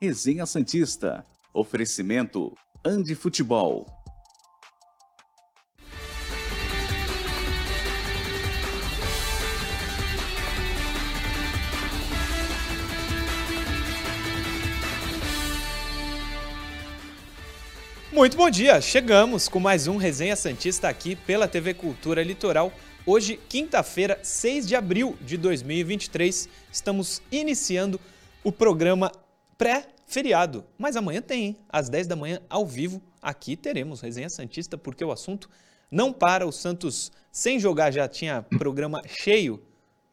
Resenha Santista. Oferecimento Andi Futebol. Muito bom dia! Chegamos com mais um Resenha Santista aqui pela TV Cultura Litoral. Hoje, quinta-feira, 6 de abril de 2023, estamos iniciando o programa pré-feriado. Mas amanhã tem, hein? às 10 da manhã, ao vivo, aqui teremos Resenha Santista, porque o assunto não para. O Santos, sem jogar, já tinha programa cheio.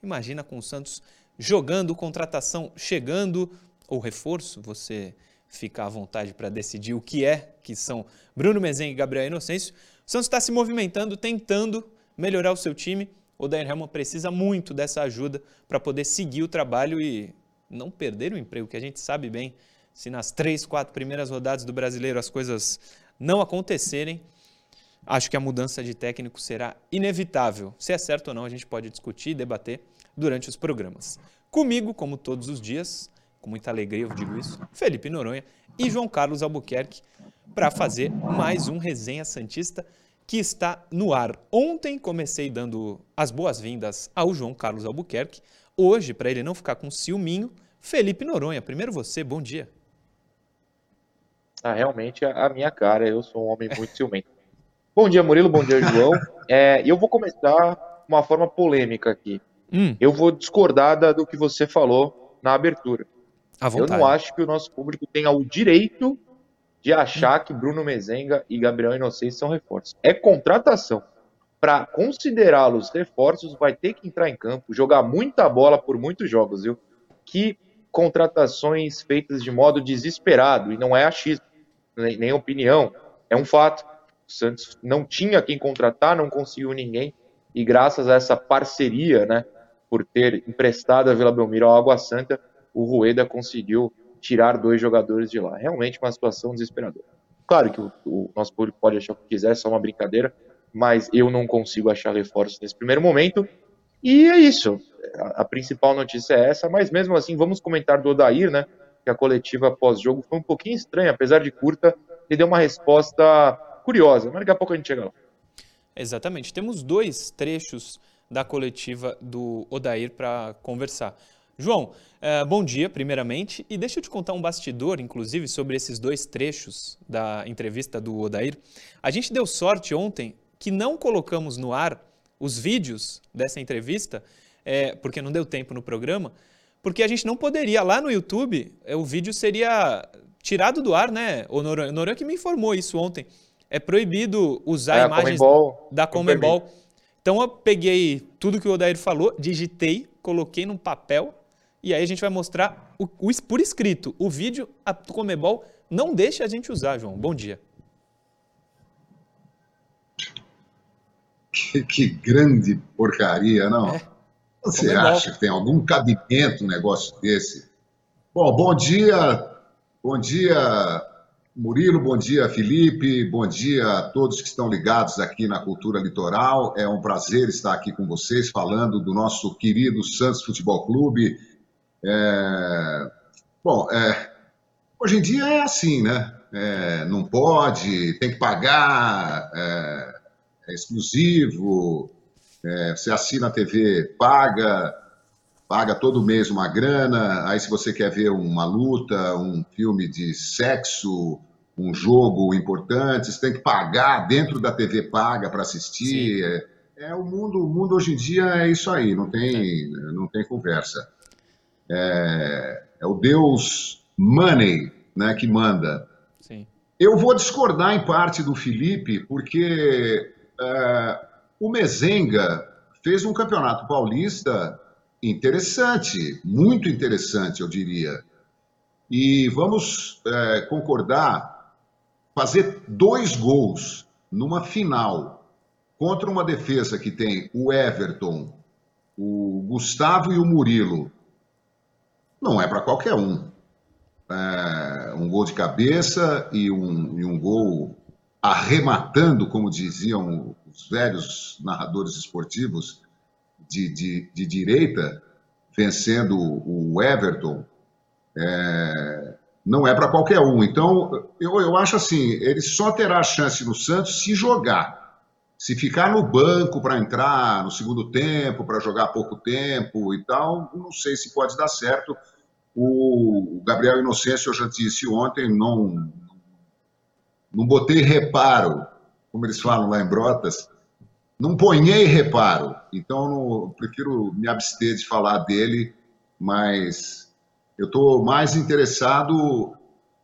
Imagina com o Santos jogando, contratação chegando, ou reforço, você fica à vontade para decidir o que é, que são Bruno Mezen e Gabriel Inocêncio. O Santos está se movimentando, tentando melhorar o seu time. O Dair Helman precisa muito dessa ajuda para poder seguir o trabalho e não perder o emprego, que a gente sabe bem, se nas três, quatro primeiras rodadas do brasileiro as coisas não acontecerem, acho que a mudança de técnico será inevitável. Se é certo ou não, a gente pode discutir e debater durante os programas. Comigo, como todos os dias, com muita alegria eu digo isso, Felipe Noronha e João Carlos Albuquerque para fazer mais um Resenha Santista que está no ar. Ontem comecei dando as boas-vindas ao João Carlos Albuquerque. Hoje, para ele não ficar com ciúminho, Felipe Noronha. Primeiro você, bom dia. Ah, realmente a minha cara, eu sou um homem muito ciumento. bom dia, Murilo, bom dia, João. É, eu vou começar uma forma polêmica aqui. Hum. Eu vou discordar do que você falou na abertura. Eu não acho que o nosso público tenha o direito de achar que Bruno Mezenga e Gabriel Inocêncio são reforços. É contratação. Para considerá-los reforços, vai ter que entrar em campo, jogar muita bola por muitos jogos, viu? Que contratações feitas de modo desesperado, e não é achismo, nem, nem opinião, é um fato. O Santos não tinha quem contratar, não conseguiu ninguém, e graças a essa parceria, né, por ter emprestado a Vila Belmiro ao Água Santa, o Rueda conseguiu tirar dois jogadores de lá. Realmente uma situação desesperadora. Claro que o, o nosso público pode achar o que quiser, é só uma brincadeira, mas eu não consigo achar reforços nesse primeiro momento. E é isso. A, principal notícia é essa, mas mesmo assim, vamos comentar do Odair, né? Que a coletiva pós-jogo foi um pouquinho estranha, apesar de curta, ele deu uma resposta curiosa, mas daqui a pouco a gente chega lá. Exatamente. Temos dois trechos da coletiva do Odair para conversar. João, uh, bom dia, primeiramente. E deixa eu te contar um bastidor, inclusive, sobre esses dois trechos da entrevista do Odair. A gente deu sorte ontem que não colocamos no ar os vídeos dessa entrevista, é, porque não deu tempo no programa, porque a gente não poderia, lá no YouTube, é, o vídeo seria tirado do ar, né? O Noran, Noran que me informou isso ontem. É proibido usar é, imagens Comembol, da Comembol. Então eu peguei tudo que o Odair falou, digitei, coloquei num papel e aí a gente vai mostrar o, o, por escrito. O vídeo, a Comebol não deixa a gente usar, João. Bom dia. Que, que grande porcaria, não? É. Você Comebol. acha que tem algum cabimento um negócio desse? Bom, bom dia, bom dia, Murilo, bom dia, Felipe, bom dia a todos que estão ligados aqui na Cultura Litoral. É um prazer estar aqui com vocês falando do nosso querido Santos Futebol Clube é, bom, é, hoje em dia é assim, né? É, não pode, tem que pagar, é, é exclusivo, é, você assina a TV, paga, paga todo mês uma grana, aí se você quer ver uma luta, um filme de sexo, um jogo importante, você tem que pagar dentro da TV paga para assistir. É, é, o mundo, o mundo hoje em dia é isso aí, não tem, não tem conversa é, é o Deus Money né, que manda. Sim. Eu vou discordar em parte do Felipe, porque é, o Mezenga fez um campeonato paulista interessante, muito interessante, eu diria. E vamos é, concordar, fazer dois gols numa final contra uma defesa que tem o Everton, o Gustavo e o Murilo, não é para qualquer um. É, um gol de cabeça e um, e um gol arrematando, como diziam os velhos narradores esportivos de, de, de direita, vencendo o Everton. É, não é para qualquer um. Então, eu, eu acho assim, ele só terá chance no Santos se jogar. Se ficar no banco para entrar no segundo tempo, para jogar pouco tempo e tal, não sei se pode dar certo. O Gabriel Inocêncio, eu já disse ontem, não, não botei reparo, como eles falam lá em Brotas, não ponhei reparo. Então, não, prefiro me abster de falar dele, mas eu estou mais interessado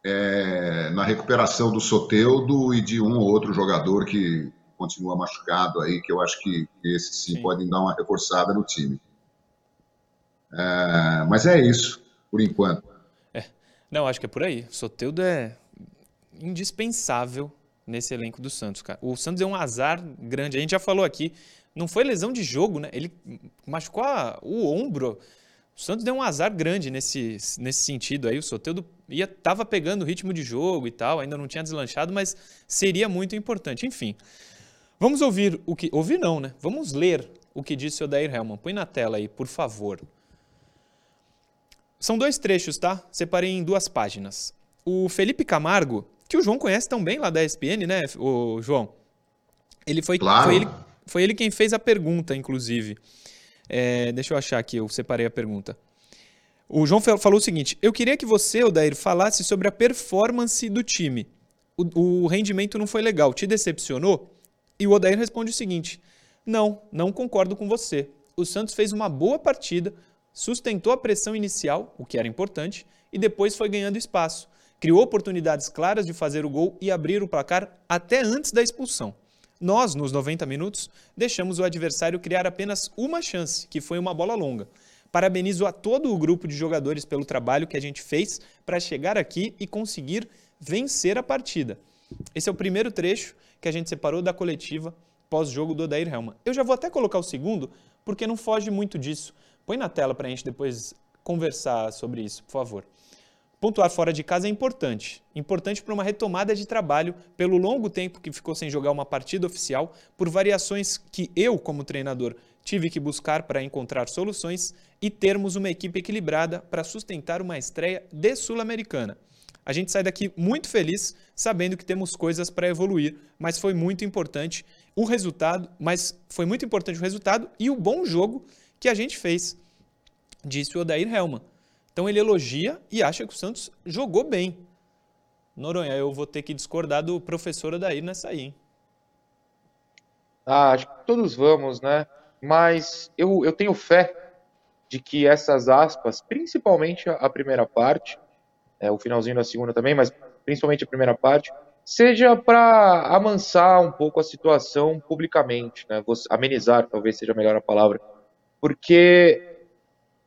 é, na recuperação do Soteudo e de um ou outro jogador que continua machucado aí, que eu acho que esses sim, sim. podem dar uma reforçada no time. É, mas é isso, por enquanto. É. Não, acho que é por aí. Soteudo é indispensável nesse elenco do Santos, cara. O Santos é um azar grande. A gente já falou aqui, não foi lesão de jogo, né? Ele machucou a, o ombro. O Santos deu um azar grande nesse, nesse sentido aí. O Soteudo ia, tava pegando o ritmo de jogo e tal, ainda não tinha deslanchado, mas seria muito importante. Enfim, Vamos ouvir o que. Ouvir não, né? Vamos ler o que disse o Odair Helman. Põe na tela aí, por favor. São dois trechos, tá? Separei em duas páginas. O Felipe Camargo, que o João conhece tão bem lá da ESPN, né, o João? Ele foi, claro. foi, ele, foi ele quem fez a pergunta, inclusive. É, deixa eu achar aqui, eu separei a pergunta. O João falou o seguinte: Eu queria que você, Odair, falasse sobre a performance do time. O, o rendimento não foi legal. Te decepcionou? E o Odair responde o seguinte: Não, não concordo com você. O Santos fez uma boa partida, sustentou a pressão inicial, o que era importante, e depois foi ganhando espaço. Criou oportunidades claras de fazer o gol e abrir o placar até antes da expulsão. Nós, nos 90 minutos, deixamos o adversário criar apenas uma chance, que foi uma bola longa. Parabenizo a todo o grupo de jogadores pelo trabalho que a gente fez para chegar aqui e conseguir vencer a partida. Esse é o primeiro trecho que a gente separou da coletiva pós-jogo do Odair Helman. Eu já vou até colocar o segundo, porque não foge muito disso. Põe na tela para a gente depois conversar sobre isso, por favor. Pontuar fora de casa é importante. Importante para uma retomada de trabalho pelo longo tempo que ficou sem jogar uma partida oficial, por variações que eu, como treinador, tive que buscar para encontrar soluções e termos uma equipe equilibrada para sustentar uma estreia de Sul-Americana. A gente sai daqui muito feliz, sabendo que temos coisas para evoluir, mas foi muito importante o resultado, mas foi muito importante o resultado e o bom jogo que a gente fez, disse o Odair Helman. Então ele elogia e acha que o Santos jogou bem. Noronha, eu vou ter que discordar do professor Odair nessa aí, hein? Ah, acho que todos vamos, né? Mas eu, eu tenho fé de que essas aspas, principalmente a primeira parte, é, o finalzinho da segunda também, mas principalmente a primeira parte, seja para amansar um pouco a situação publicamente, né? amenizar talvez seja melhor a palavra, porque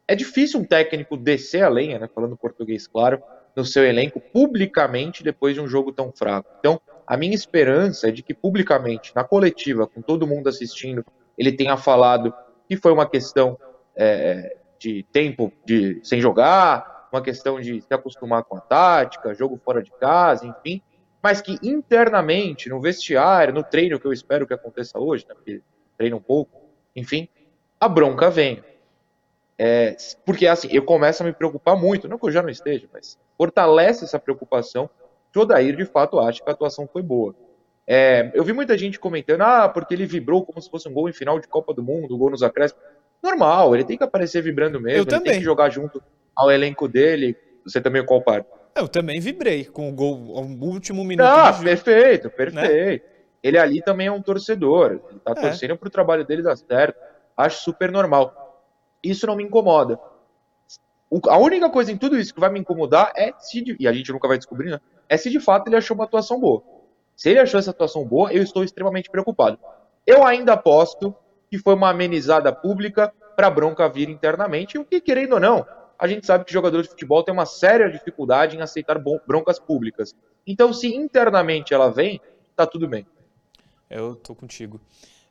é difícil um técnico descer a lenha, né? falando português claro, no seu elenco publicamente depois de um jogo tão fraco. Então, a minha esperança é de que publicamente, na coletiva, com todo mundo assistindo, ele tenha falado que foi uma questão é, de tempo de sem jogar, uma questão de se acostumar com a tática, jogo fora de casa, enfim, mas que internamente, no vestiário, no treino, que eu espero que aconteça hoje, né, porque treina um pouco, enfim, a bronca vem. É, porque assim, eu começo a me preocupar muito, não que eu já não esteja, mas fortalece essa preocupação que o Odair de fato acha que a atuação foi boa. É, eu vi muita gente comentando, ah, porque ele vibrou como se fosse um gol em final de Copa do Mundo, um gol nos acréscimos. Normal, ele tem que aparecer vibrando mesmo, eu ele também. tem que jogar junto ao elenco dele. Você também compara? Eu também vibrei com o gol ao último minuto. Ah, perfeito, perfeito. Né? Ele ali também é um torcedor. Ele tá é. torcendo pro trabalho dele dar certo. Acho super normal. Isso não me incomoda. O, a única coisa em tudo isso que vai me incomodar é se, e a gente nunca vai descobrir, né? É se de fato ele achou uma atuação boa. Se ele achou essa atuação boa, eu estou extremamente preocupado. Eu ainda aposto que foi uma amenizada pública para bronca vir internamente, o que, querendo ou não, a gente sabe que jogadores de futebol têm uma séria dificuldade em aceitar broncas públicas. Então, se internamente ela vem, tá tudo bem. Eu tô contigo.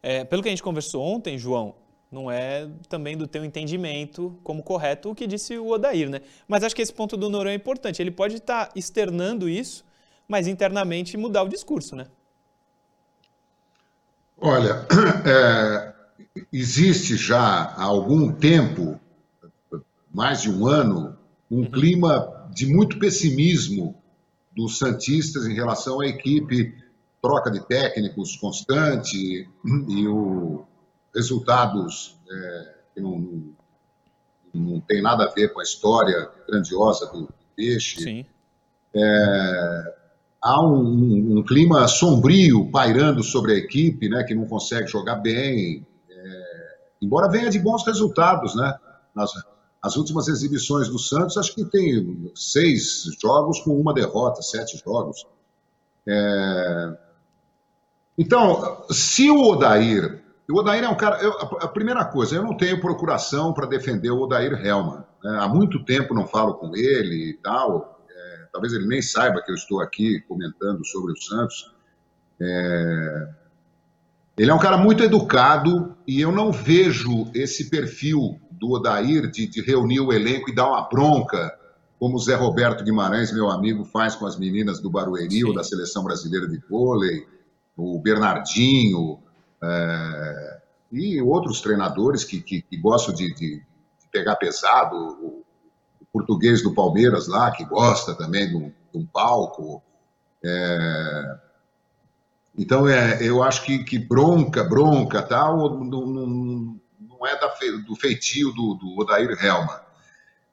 É, pelo que a gente conversou ontem, João, não é também do teu entendimento como correto o que disse o Odair, né? Mas acho que esse ponto do Noronha é importante. Ele pode estar tá externando isso, mas internamente mudar o discurso, né? Olha, é, existe já há algum tempo mais de um ano, um uhum. clima de muito pessimismo dos Santistas em relação à equipe, troca de técnicos constante e o resultados é, que não, não, não, tem nada a ver com a história grandiosa do peixe. É, há um, um, um, clima sombrio pairando sobre a equipe, né, que não consegue jogar bem, é, embora venha de bons resultados, né? Nas, as últimas exibições do Santos, acho que tem seis jogos com uma derrota, sete jogos. É... Então, se o Odair. O Odair é um cara. Eu, a primeira coisa, eu não tenho procuração para defender o Odair Helman. Né? Há muito tempo não falo com ele e tal. É, talvez ele nem saiba que eu estou aqui comentando sobre o Santos. É... Ele é um cara muito educado e eu não vejo esse perfil do Odair de, de, reunir o elenco e dar uma bronca, como o Zé Roberto Guimarães, meu amigo, faz com as meninas do Barueri ou da Seleção Brasileira de Vôlei, o Bernardinho é, e outros treinadores que, que, que gostam de, de, de, pegar pesado, o, o, português do Palmeiras lá, que gosta também de um, de um palco. É, então, é, eu acho que, que bronca, bronca, tal, não, não, não é da, do feitio do, do Odair Helman.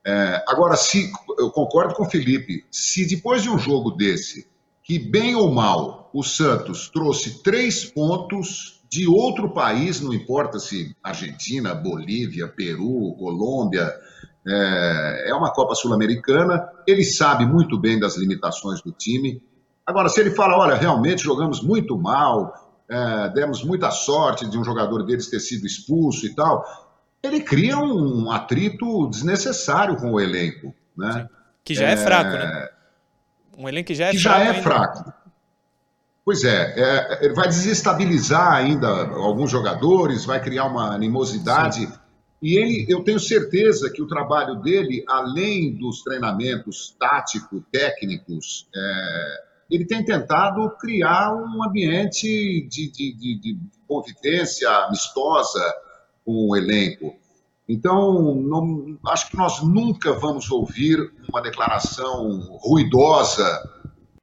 É, agora, se eu concordo com o Felipe, se depois de um jogo desse, que bem ou mal, o Santos trouxe três pontos de outro país, não importa se Argentina, Bolívia, Peru, Colômbia, é, é uma Copa Sul-Americana, ele sabe muito bem das limitações do time. Agora, se ele fala, olha, realmente jogamos muito mal, é, demos muita sorte de um jogador deles ter sido expulso e tal, ele cria um atrito desnecessário com o elenco. Né? Que já é, é, fraco, né? Um elenco que já é que fraco. Já é fraco. Pois é, é, ele vai desestabilizar ainda alguns jogadores, vai criar uma animosidade. Sim. E ele, eu tenho certeza que o trabalho dele, além dos treinamentos táticos, técnicos, é, ele tem tentado criar um ambiente de, de, de, de convivência amistosa com o elenco. Então, não, acho que nós nunca vamos ouvir uma declaração ruidosa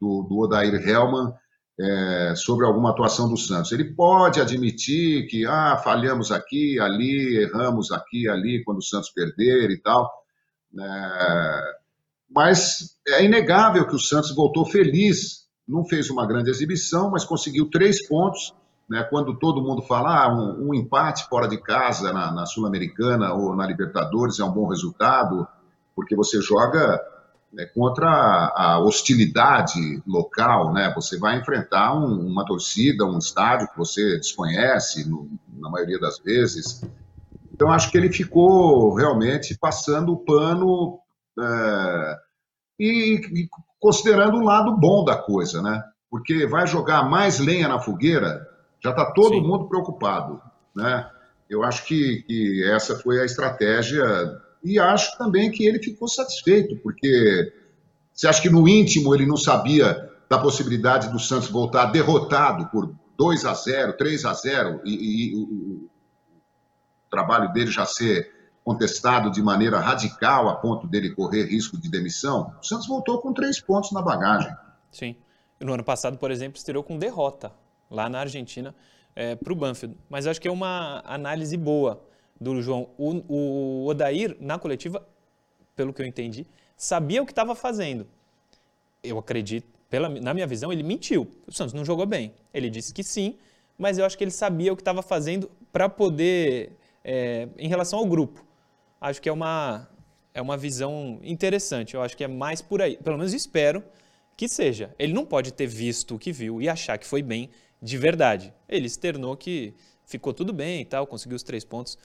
do, do Odair Helman é, sobre alguma atuação do Santos. Ele pode admitir que ah, falhamos aqui, ali, erramos aqui, ali, quando o Santos perder e tal. É, mas é inegável que o Santos voltou feliz. Não fez uma grande exibição, mas conseguiu três pontos. Né, quando todo mundo fala ah, um, um, empate fora de casa na, na Sul-Americana ou na Libertadores é um bom resultado, porque você joga né, contra a hostilidade local, né? Você vai enfrentar um, uma torcida, um estádio que você desconhece, no, na maioria das vezes. Então, acho que ele ficou realmente passando o pano é, e, e, considerando o lado bom da coisa, né? Porque vai jogar mais lenha na fogueira, já está todo Sim. mundo preocupado, né? Eu acho que, que essa foi a estratégia e acho também que ele ficou satisfeito, porque você acha que no íntimo ele não sabia da possibilidade do Santos voltar derrotado por 2 a 0 3 a 0 e, e, o, o trabalho dele já ser contestado de maneira radical a ponto dele correr risco de demissão? O Santos voltou com três pontos na bagagem. Sim. No ano passado, por exemplo, estreou com derrota lá na Argentina é, para o Banfield. Mas acho que é uma análise boa do João. O, o Odair, na coletiva, pelo que eu entendi, sabia o que estava fazendo. Eu acredito, pela, na minha visão, ele mentiu. O Santos não jogou bem. Ele disse que sim, mas eu acho que ele sabia o que estava fazendo para poder, é, em relação ao grupo. Acho que é uma, é uma visão interessante. Eu acho que é mais por aí. Pelo menos espero que seja. Ele não pode ter visto o que viu e achar que foi bem de verdade. Ele externou que ficou tudo bem e tal, conseguiu os três pontos.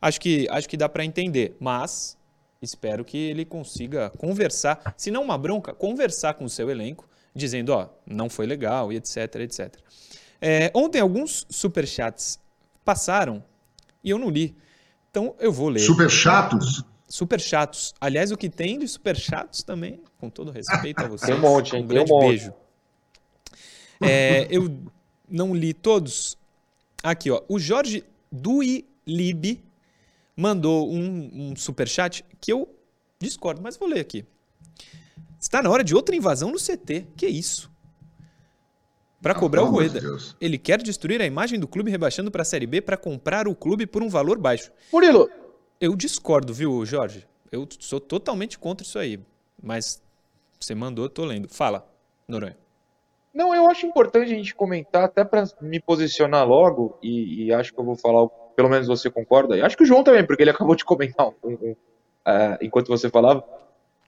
Acho que, acho que dá para entender, mas espero que ele consiga conversar, se não uma bronca, conversar com o seu elenco, dizendo, ó, não foi legal e etc, etc. É, ontem alguns superchats passaram e eu não li, então eu vou ler. Superchatos? Superchatos. Aliás, o que tem de superchatos também, com todo respeito a vocês. Tem um monte, hein? Um grande um beijo. É, eu não li todos. Aqui, ó. O Jorge Duilib mandou um, um superchat que eu discordo, mas vou ler aqui. Está na hora de outra invasão no CT. Que isso? Para cobrar o Rueda. De ele quer destruir a imagem do clube rebaixando para a Série B para comprar o clube por um valor baixo. Murilo! Eu discordo, viu, Jorge? Eu sou totalmente contra isso aí. Mas você mandou, eu tô lendo. Fala, Noronha. Não, eu acho importante a gente comentar, até para me posicionar logo, e, e, acho que eu vou falar, pelo menos você concorda, e acho que o João também, porque ele acabou de comentar um, um, uh, enquanto você falava.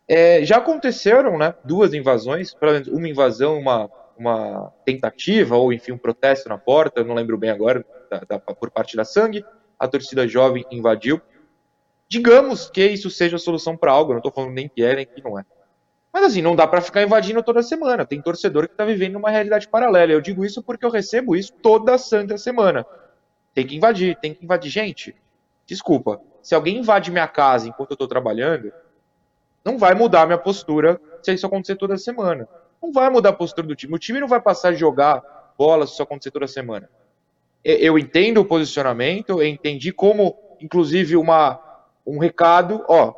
É, já aconteceram né, duas invasões, pelo menos uma invasão, uma, uma tentativa, ou enfim, um protesto na porta, não lembro bem agora, da, da, por parte da Sangue, a torcida jovem invadiu. Digamos que isso seja a solução para algo, não estou falando nem que é, nem que não é. Mas assim, não dá para ficar invadindo toda semana. Tem torcedor que está vivendo uma realidade paralela. Eu digo isso porque eu recebo isso toda santa semana. Tem que invadir, tem que invadir. Gente, desculpa. Se alguém invade minha casa enquanto eu estou trabalhando, não vai mudar minha postura se isso acontecer toda semana. Não vai mudar a postura do time. O time não vai passar a jogar bola se isso acontecer toda semana. Eu entendo o posicionamento, eu entendi como, inclusive, uma, um recado, ó,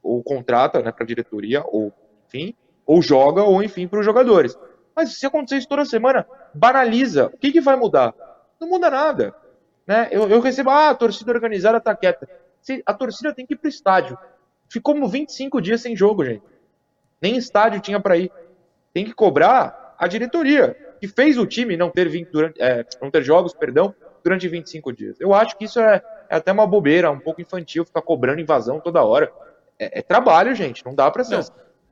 ou contrata né, para a diretoria, ou enfim, ou joga, ou enfim, para os jogadores. Mas se acontecer isso toda semana, banaliza. O que, que vai mudar? Não muda nada. Né? Eu, eu recebo, ah, a torcida organizada está quieta. A torcida tem que ir para o estádio. Ficou 25 dias sem jogo, gente. Nem estádio tinha para ir. Tem que cobrar a diretoria, que fez o time não ter, 20, durante, é, não ter jogos perdão, durante 25 dias. Eu acho que isso é, é até uma bobeira, um pouco infantil, ficar cobrando invasão toda hora. É, é trabalho, gente. Não dá pra ser. Não,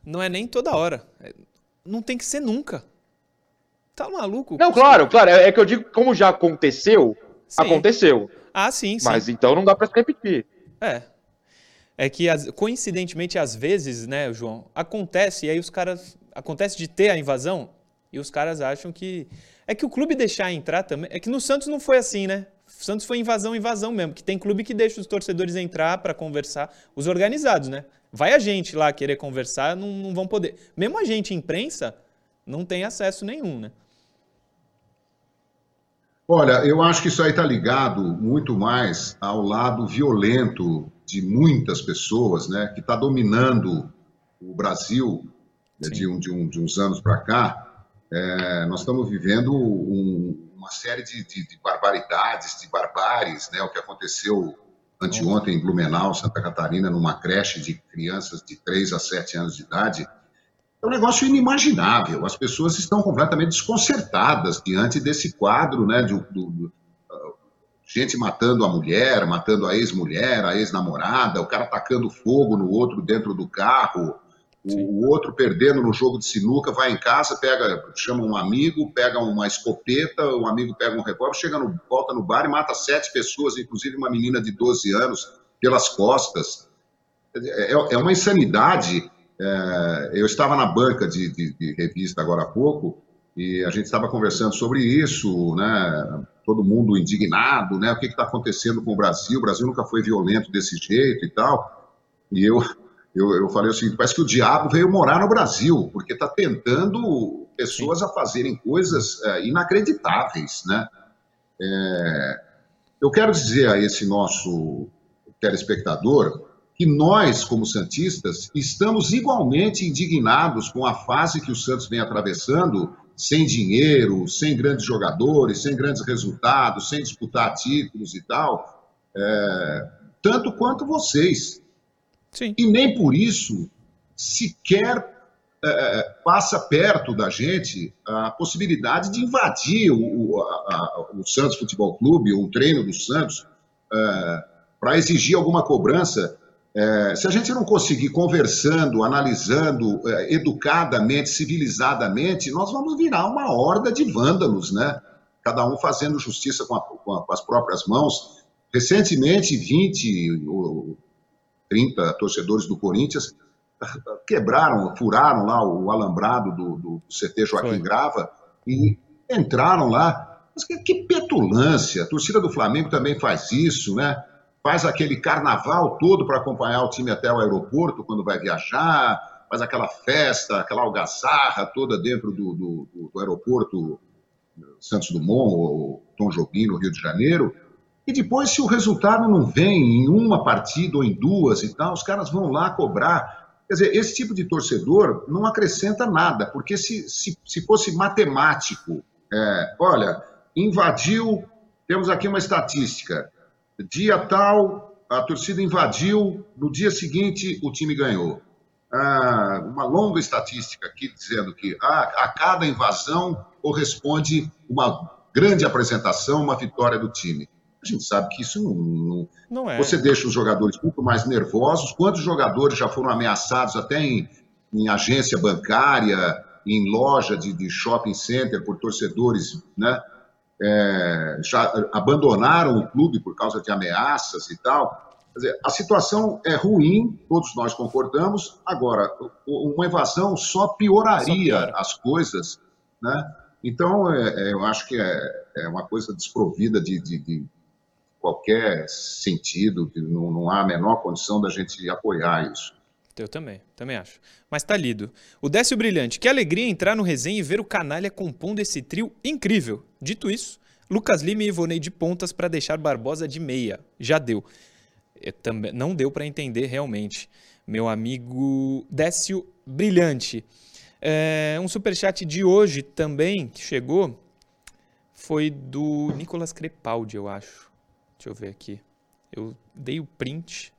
não é nem toda hora. É, não tem que ser nunca. Tá maluco? Não, claro, claro. É, é que eu digo, como já aconteceu, sim. aconteceu. Ah, sim, sim. Mas então não dá pra se repetir. É. É que, coincidentemente, às vezes, né, João, acontece, e aí os caras. Acontece de ter a invasão, e os caras acham que. É que o clube deixar entrar também. É que no Santos não foi assim, né? O Santos foi invasão, invasão mesmo, que tem clube que deixa os torcedores entrar para conversar, os organizados, né? Vai a gente lá querer conversar, não, não vão poder. Mesmo a gente, imprensa, não tem acesso nenhum, né? Olha, eu acho que isso aí está ligado muito mais ao lado violento de muitas pessoas, né, que está dominando o Brasil né, de, um, de, um, de, uns anos para cá. É, nós estamos vivendo um, uma série de, de, de barbaridades, de barbáries, né? O que aconteceu anteontem em Blumenau, Santa Catarina, numa creche de crianças de 3 a 7 anos de idade, é um negócio inimaginável. As pessoas estão completamente desconcertadas diante desse quadro, né? De, do, do, uh, gente matando a mulher, matando a ex-mulher, a ex-namorada, o cara tacando fogo no outro dentro do carro, o, outro perdendo no jogo de sinuca, vai em casa, pega, chama um amigo, pega uma escopeta, o amigo pega um revólver, chega no, volta no bar e mata sete pessoas, inclusive uma menina de 12 anos, pelas costas. É, é uma insanidade. É, eu estava na banca de, de, de, revista agora há pouco e a gente estava conversando sobre isso, né? Todo mundo indignado, né? O que está acontecendo com o Brasil? O Brasil nunca foi violento desse jeito e tal. E eu eu, eu falei o seguinte: parece que o diabo veio morar no Brasil, porque está tentando pessoas Sim. a fazerem coisas é, inacreditáveis, né? É, eu quero dizer a esse nosso telespectador que nós, como Santistas, estamos igualmente indignados com a fase que o Santos vem atravessando, sem dinheiro, sem grandes jogadores, sem grandes resultados, sem disputar títulos e tal, é, tanto quanto vocês. Sim. E nem por isso sequer é, é, passa perto da gente a possibilidade de invadir o, a, a, o Santos Futebol Clube, ou o treino do Santos, é, para exigir alguma cobrança. É, se a gente não conseguir conversando, analisando é, educadamente, civilizadamente, nós vamos virar uma horda de vândalos, né? Cada um fazendo justiça com, a, com as próprias mãos. Recentemente, 20 30 torcedores do Corinthians, quebraram, furaram lá o alambrado do, do CT Joaquim Foi. Grava e entraram lá. Mas que, que petulância! A torcida do Flamengo também faz isso, né? Faz aquele carnaval todo para acompanhar o time até o aeroporto quando vai viajar, faz aquela festa, aquela algazarra toda dentro do, do, do aeroporto Santos Dumont ou Tom Jobim, no Rio de Janeiro. E depois, se o resultado não vem em uma partida ou em duas e tal, os caras vão lá cobrar. Quer dizer, esse tipo de torcedor não acrescenta nada, porque se, se, se fosse matemático, é, olha, invadiu, temos aqui uma estatística, dia tal, a torcida invadiu, no dia seguinte o time ganhou. Ah, uma longa estatística aqui dizendo que a, a cada invasão corresponde uma grande apresentação, uma vitória do time. A gente sabe que isso não, não, não é. Você deixa os jogadores muito mais nervosos. Quantos jogadores já foram ameaçados até em, em agência bancária, em loja de, de, shopping center por torcedores, né? É, já abandonaram o clube por causa de ameaças e tal. Quer dizer, a situação é ruim, todos nós concordamos. Agora, uma invasão só pioraria só as coisas, né? Então, é, é, eu acho que é, é, uma coisa desprovida de, de, de qualquer sentido, não, não, há a menor condição da gente apoiar isso. Eu também, também acho. Mas tá lido. O Décio Brilhante, que alegria entrar no resenha e ver o Canalha compondo esse trio incrível. Dito isso, Lucas Lima e Ivonei de pontas para deixar Barbosa de meia. Já deu. Eu também, não deu para entender realmente. Meu amigo Décio Brilhante. É, um superchat de hoje também que chegou foi do Nicolas Crepaldi, eu acho. Deixa eu ver aqui. Eu dei o print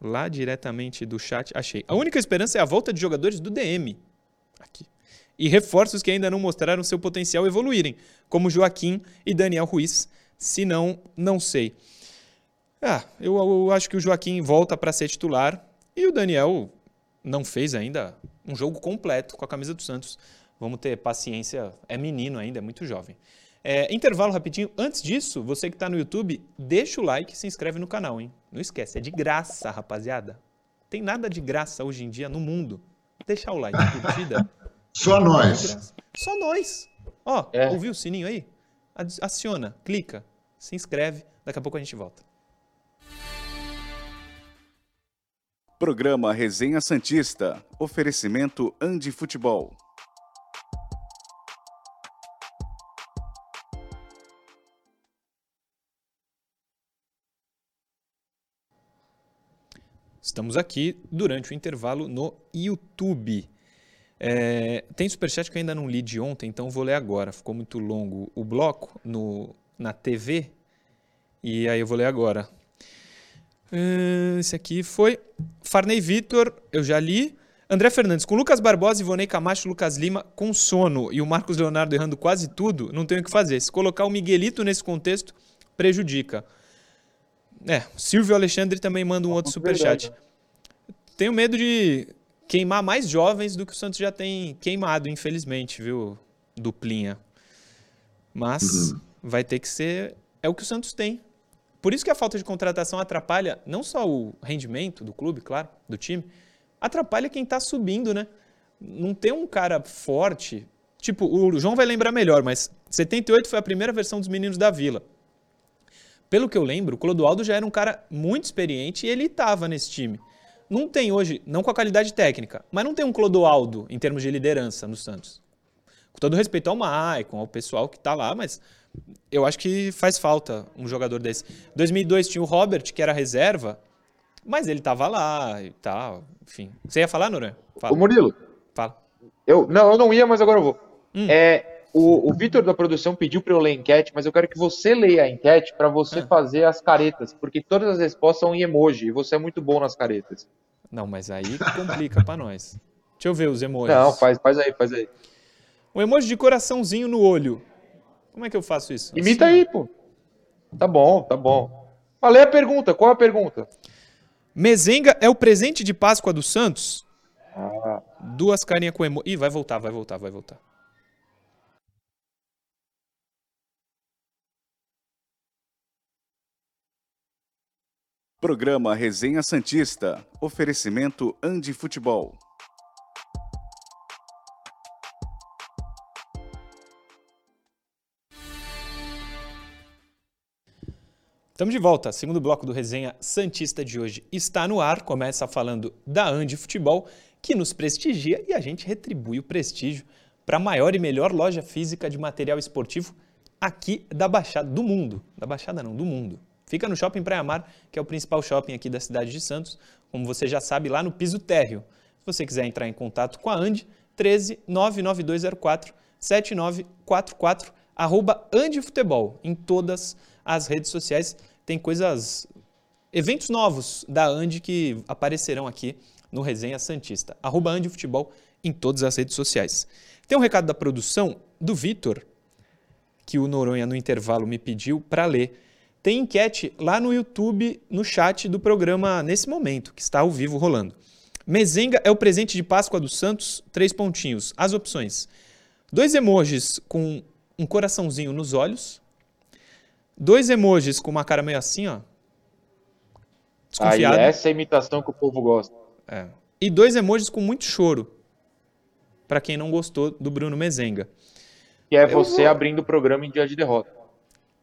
lá diretamente do chat. Achei. A única esperança é a volta de jogadores do DM. Aqui. E reforços que ainda não mostraram seu potencial evoluírem, como Joaquim e Daniel Ruiz. Se não, não sei. Ah, eu, eu acho que o Joaquim volta para ser titular e o Daniel não fez ainda um jogo completo com a camisa do Santos. Vamos ter paciência, é menino ainda, é muito jovem. É, intervalo rapidinho. Antes disso, você que está no YouTube, deixa o like e se inscreve no canal, hein? Não esquece, é de graça, rapaziada. Tem nada de graça hoje em dia no mundo. Deixa o like, curtida. Só nós. Só nós. Ó, é. ouviu o sininho aí? Aciona, clica, se inscreve. Daqui a pouco a gente volta. Programa Resenha Santista. Oferecimento Andi Futebol. Estamos aqui durante o intervalo no YouTube. É, tem superchat que eu ainda não li de ontem, então vou ler agora. Ficou muito longo o bloco no, na TV. E aí eu vou ler agora. Uh, esse aqui foi Farney Vitor, eu já li. André Fernandes, com Lucas Barbosa, Ivonei Camacho, Lucas Lima com sono e o Marcos Leonardo errando quase tudo, não tem o que fazer. Se colocar o Miguelito nesse contexto, prejudica. É, Silvio Alexandre também manda um outro superchat tenho medo de queimar mais jovens do que o Santos já tem queimado, infelizmente, viu, duplinha. Mas uhum. vai ter que ser. É o que o Santos tem. Por isso que a falta de contratação atrapalha não só o rendimento do clube, claro, do time, atrapalha quem está subindo, né? Não tem um cara forte. Tipo, o João vai lembrar melhor, mas 78 foi a primeira versão dos Meninos da Vila. Pelo que eu lembro, o Clodoaldo já era um cara muito experiente e ele estava nesse time. Não tem hoje, não com a qualidade técnica, mas não tem um Clodoaldo em termos de liderança no Santos. Com todo respeito ao Maicon, ao pessoal que está lá, mas eu acho que faz falta um jogador desse. 2002 tinha o Robert, que era reserva, mas ele estava lá e tal, enfim. Você ia falar, Noran? Fala. O Murilo. Fala. Eu, não, eu não ia, mas agora eu vou. Hum. É, o, o Vitor da produção pediu para eu ler a enquete, mas eu quero que você leia a enquete para você ah. fazer as caretas, porque todas as respostas são em emoji e você é muito bom nas caretas. Não, mas aí complica para nós. Deixa eu ver os emojis. Não, faz, faz aí, faz aí. Um emoji de coraçãozinho no olho. Como é que eu faço isso? Imita assim, aí, pô. Tá bom, tá bom. Falei a pergunta. Qual a pergunta? Mezenga é o presente de Páscoa do Santos? Ah. Duas carinhas com emoji. Ih, vai voltar, vai voltar, vai voltar. Programa Resenha Santista. Oferecimento Andi Futebol. Estamos de volta. Segundo bloco do Resenha Santista de hoje está no ar. Começa falando da Andi Futebol, que nos prestigia e a gente retribui o prestígio para a maior e melhor loja física de material esportivo aqui da Baixada do mundo. Da Baixada não, do mundo. Fica no Shopping Praia Mar, que é o principal shopping aqui da cidade de Santos, como você já sabe, lá no piso térreo. Se você quiser entrar em contato com a Andy, 13 99204 7944 arroba Andifutebol em todas as redes sociais. Tem coisas, eventos novos da Andy que aparecerão aqui no Resenha Santista. Arroba Andifutebol em todas as redes sociais. Tem um recado da produção do Vitor, que o Noronha no intervalo me pediu para ler. Tem enquete lá no YouTube, no chat do programa nesse momento, que está ao vivo rolando. Mezenga é o presente de Páscoa dos Santos? Três pontinhos. As opções: dois emojis com um coraçãozinho nos olhos, dois emojis com uma cara meio assim, ó. Desconfiado. Aí essa é a imitação que o povo gosta. É. E dois emojis com muito choro. Para quem não gostou do Bruno Mezenga. Que é você vou... abrindo o programa em dia de derrota.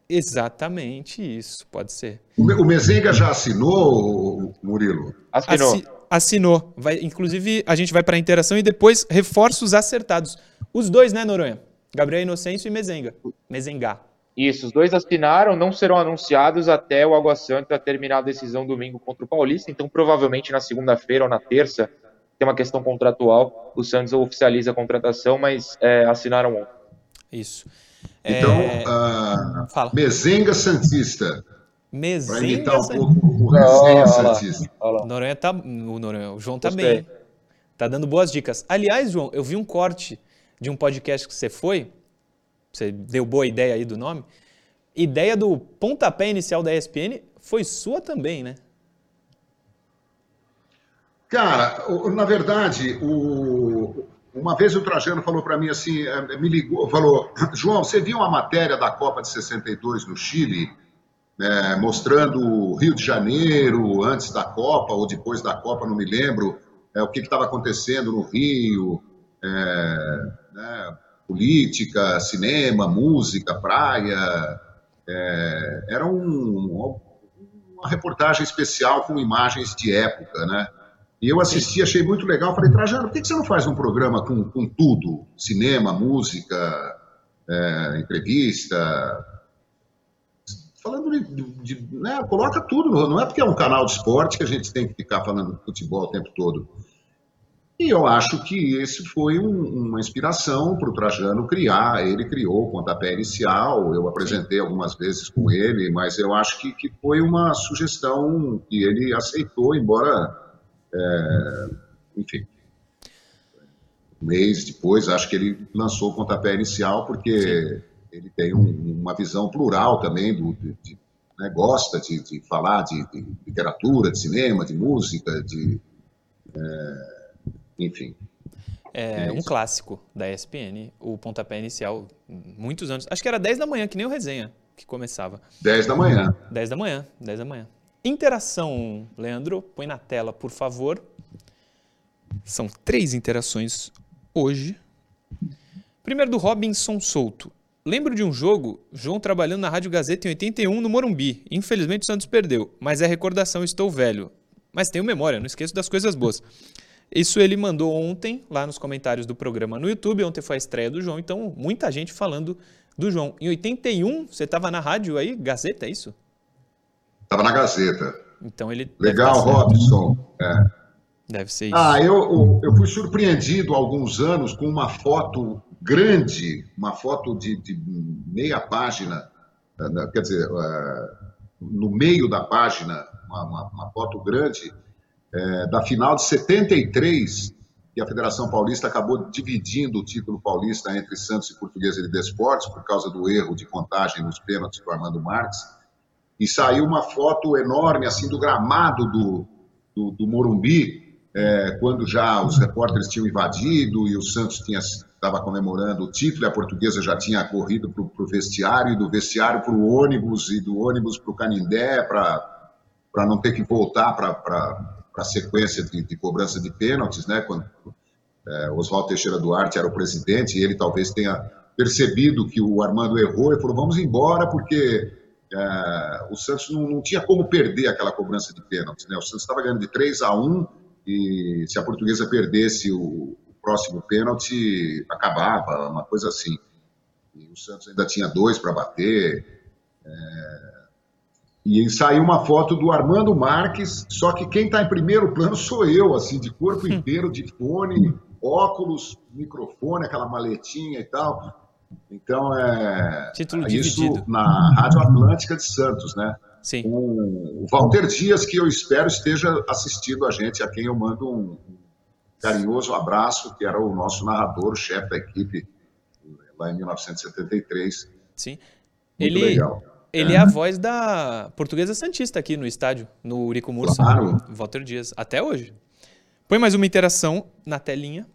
Exatamente isso, pode ser. O Mezenga já assinou, Murilo? Assinou. Assi assinou. Vai, inclusive, a gente vai para a interação e depois reforços acertados. Os dois, né, Noronha? Gabriel Inocêncio e Mezenga. Mezenga. Isso, os dois assinaram, não serão anunciados até o Água Santa terminar a decisão domingo contra o Paulista, então provavelmente na segunda-feira ou na terça, tem uma questão contratual, o Santos oficializa a contratação, mas é, assinaram ontem. Isso. Então, é... uh, Mezenga Santista. Mezenga Para imitar um pouco o Resenha Santista. O, Noronha tá, o, Noronha, o João tá Gostei. bem. Tá dando boas dicas. Aliás, João, eu vi um corte de um podcast que você foi, você deu boa ideia aí do nome, ideia do pontapé inicial da ESPN foi sua também, né? Cara, na verdade, o... uma vez o Trajano falou para mim assim, é, me ligou, falou, João, você viu uma matéria da Copa de 62 no Chile, é, mostrando o Rio de Janeiro antes da Copa ou depois da Copa, não me lembro, é, o que estava acontecendo no Rio, é, né, política, cinema, música, praia. É, era um, uma reportagem especial com imagens de época, né? E eu assisti, achei muito legal. Falei, Trajano, por que você não faz um programa com, com tudo? Cinema, música, é, entrevista. Falando de. de né, coloca tudo. Não é porque é um canal de esporte que a gente tem que ficar falando de futebol o tempo todo. E eu acho que esse foi um, uma inspiração para o Trajano criar. Ele criou o pontapé inicial, eu apresentei algumas vezes com ele, mas eu acho que, que foi uma sugestão que ele aceitou, embora, é, enfim, um mês depois, acho que ele lançou o pontapé inicial, porque Sim. ele tem um, uma visão plural também do, de, de né, gosta de, de falar de, literatura, de cinema, de música, de é, enfim. É, é um clássico da ESPN, o pontapé inicial, muitos anos. Acho que era 10 da manhã, que nem o resenha que começava. 10 da manhã. 10 da manhã, 10 da manhã. Interação, Leandro, põe na tela, por favor. São três interações hoje. Primeiro do Robinson Souto. Lembro de um jogo, João trabalhando na Rádio Gazeta em 81 no Morumbi. Infelizmente o Santos perdeu, mas é recordação, estou velho. Mas tenho memória, não esqueço das coisas boas. Isso ele mandou ontem, lá nos comentários do programa no YouTube. Ontem foi a estreia do João, então muita gente falando do João. Em 81, você estava na rádio aí, Gazeta, é isso? Estava na Gazeta. Então ele. Legal, Robson. É. Deve ser isso. Ah, eu, eu fui surpreendido há alguns anos com uma foto grande, uma foto de, de meia página, eh, quer dizer, eh, no meio da página, uma, uma, uma foto grande é, da final de 73, que a Federação Paulista acabou dividindo o título paulista entre Santos e Portuguesa de Desportos por causa do erro de contagem nos pênaltis do Armando Marques. E saiu uma foto enorme assim do gramado do, do, do Morumbi, é, quando já os repórteres tinham invadido e o Santos estava comemorando o título, a portuguesa já tinha corrido para o vestiário, e do vestiário para o ônibus, e do ônibus para o Canindé, para não ter que voltar para para a sequência de, de, cobrança de pênaltis, né? Quando é, Oswaldo Teixeira Duarte era o presidente e ele talvez tenha percebido que o Armando errou e falou: vamos embora porque é, o Santos não, não, tinha como perder aquela cobrança de pênaltis, né? O Santos estava ganhando de 3 a 1 e se a portuguesa perdesse o, o próximo pênalti, acabava, uma coisa assim. E o Santos ainda tinha dois para bater. É, e saiu uma foto do Armando Marques, só que quem está em primeiro plano sou eu, assim, de corpo inteiro, de fone, óculos, microfone, aquela maletinha e tal. Então, é. Título isso dividido. na Rádio Atlântica de Santos, né? Sim. O Walter Dias, que eu espero esteja assistindo a gente, a quem eu mando um carinhoso abraço, que era o nosso narrador, chefe da equipe, lá em 1973. Sim. Muito ele, legal. Ele é. é. a voz da Portuguesa Santista aqui no estádio, no Urico Mursa. Claro. Walter Dias, até hoje. Põe mais uma interação na telinha.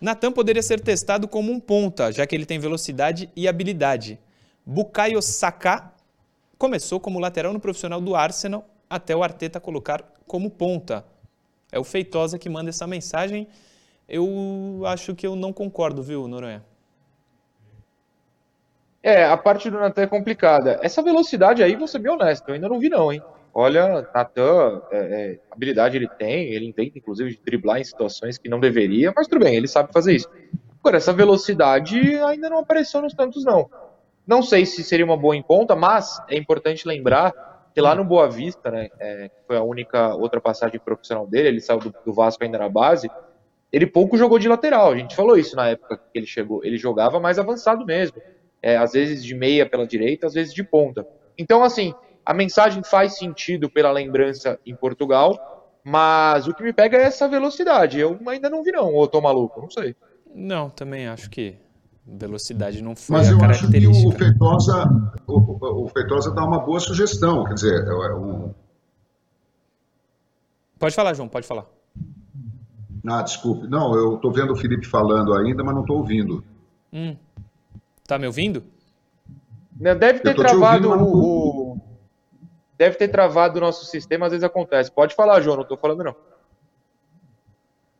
Natan poderia ser testado como um ponta, já que ele tem velocidade e habilidade. Bukayo Saka Começou como lateral no profissional do Arsenal, até o Arteta colocar como ponta. É o Feitosa que manda essa mensagem. Eu acho que eu não concordo, viu, Noronha? É, a parte do Natan é complicada. Essa velocidade aí, vou ser bem honesto, eu ainda não vi não, hein? Olha, Natan, é, é, habilidade ele tem, ele intenta inclusive de driblar em situações que não deveria, mas tudo bem, ele sabe fazer isso. Agora, essa velocidade ainda não apareceu nos tantos não. Não sei se seria uma boa em conta, mas é importante lembrar que lá no Boa Vista, né, é, foi a única outra passagem profissional dele, ele saiu do, do, Vasco ainda na base, ele pouco jogou de lateral, a gente falou isso na época que ele chegou, ele jogava mais avançado mesmo, é, às vezes de meia pela direita, às vezes de ponta. Então, assim, a mensagem faz sentido pela lembrança em Portugal, mas o que me pega é essa velocidade, eu ainda não vi não, ou tô maluco, não sei. Não, também acho que Velocidade não foi Mas eu acho que o Feitosa, o, o Feitosa dá uma boa sugestão, quer dizer, é, é um... Pode falar, João, pode falar. Ah, desculpe. Não, eu estou vendo o Felipe falando ainda, mas não estou ouvindo. Hum. Tá me ouvindo? Deve ter travado ouvindo, o... Deve ter travado o nosso sistema, às vezes acontece. Pode falar, João, não estou falando não.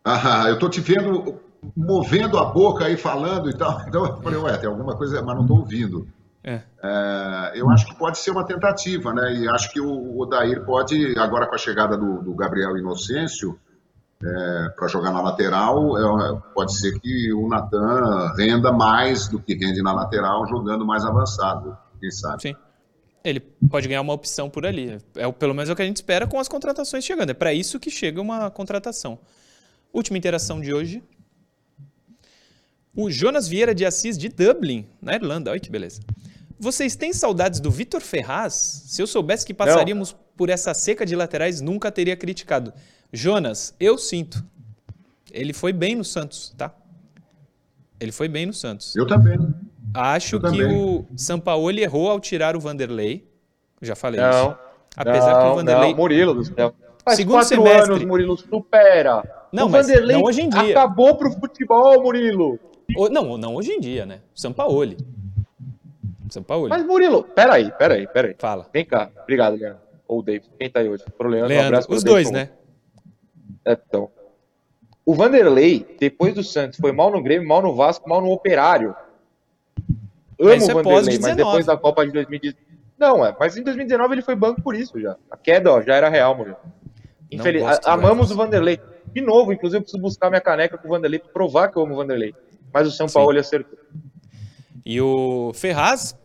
Ah, eu estou te vendo movendo a boca aí, falando e tal. Então eu falei, ué, tem alguma coisa, mas não estou ouvindo. É. É, eu acho que pode ser uma tentativa, né? E acho que o Odair pode, agora com a chegada do, do Gabriel Inocêncio, é, para jogar na lateral, é, pode ser que o Natan renda mais do que rende na lateral, jogando mais avançado, quem sabe. Sim. Ele pode ganhar uma opção por ali. É pelo menos é o que a gente espera com as contratações chegando. É para isso que chega uma contratação. Última interação de hoje, o Jonas Vieira de Assis de Dublin, na Irlanda. Olha que beleza. Vocês têm saudades do Vitor Ferraz? Se eu soubesse que passaríamos Não. por essa seca de laterais, nunca teria criticado. Jonas, eu sinto. Ele foi bem no Santos, tá? Ele foi bem no Santos. Eu também. Acho eu que também. o Sampaoli errou ao tirar o Vanderlei. Já falei não, isso. Apesar não, que o Vanderlei. Não, Murilo do céu. Faz Segundo quatro semestre. anos, Murilo, supera. Não, o mas Vanderlei não hoje em dia. acabou pro futebol, Murilo. Não, não hoje em dia, né? Sampaoli. Sampaoli. Mas, Murilo, peraí, peraí, peraí. Fala. Vem cá. Obrigado, Leandro. Ou o David. Quem tá aí hoje? Pro Leandro, Leandro. um abraço Os dois, né? É, então. O Vanderlei, depois do Santos, foi mal no Grêmio, mal no Vasco, mal no Operário. Amo mas o é Vanderlei, mas depois da Copa de 2019. Não, é, mas em 2019 ele foi banco por isso já. A queda, ó, já era real, Murilo. Infeliz... Amamos o Vanderlei. De novo, inclusive, eu preciso buscar minha caneca com o Vanderlei para provar que eu amo o Vanderlei mas o São Paulo acertou. E o Ferraz,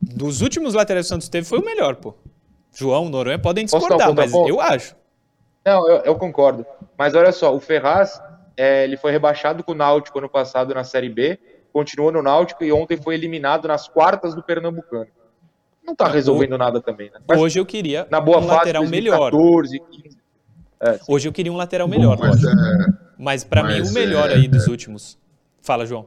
dos últimos laterais do Santos teve, foi o melhor, pô. João, Noronha podem discordar, um mas eu acho. Não, eu, eu, concordo. Mas olha só, o Ferraz, é, ele foi rebaixado com o Náutico ano passado na Série B, continuou no Náutico e ontem foi eliminado nas quartas do Pernambucano. Não tá resolvendo o... nada também, né? Mas, hoje eu queria na boa um fase, lateral 2014, melhor. 15. É, hoje eu queria um lateral melhor, Bom, mas, é... mas para mim o melhor é... aí dos últimos. Fala, João.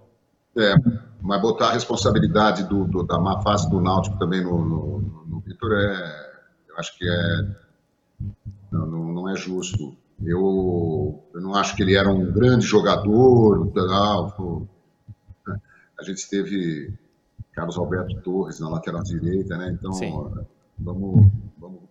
É, mas botar a responsabilidade do, do, da má fase do Náutico também no, no, no Vitor é, eu acho que é, não, não é justo. Eu, eu não acho que ele era um grande jogador, tal, a gente teve Carlos Alberto Torres na lateral direita, né? Então, vamos, vamos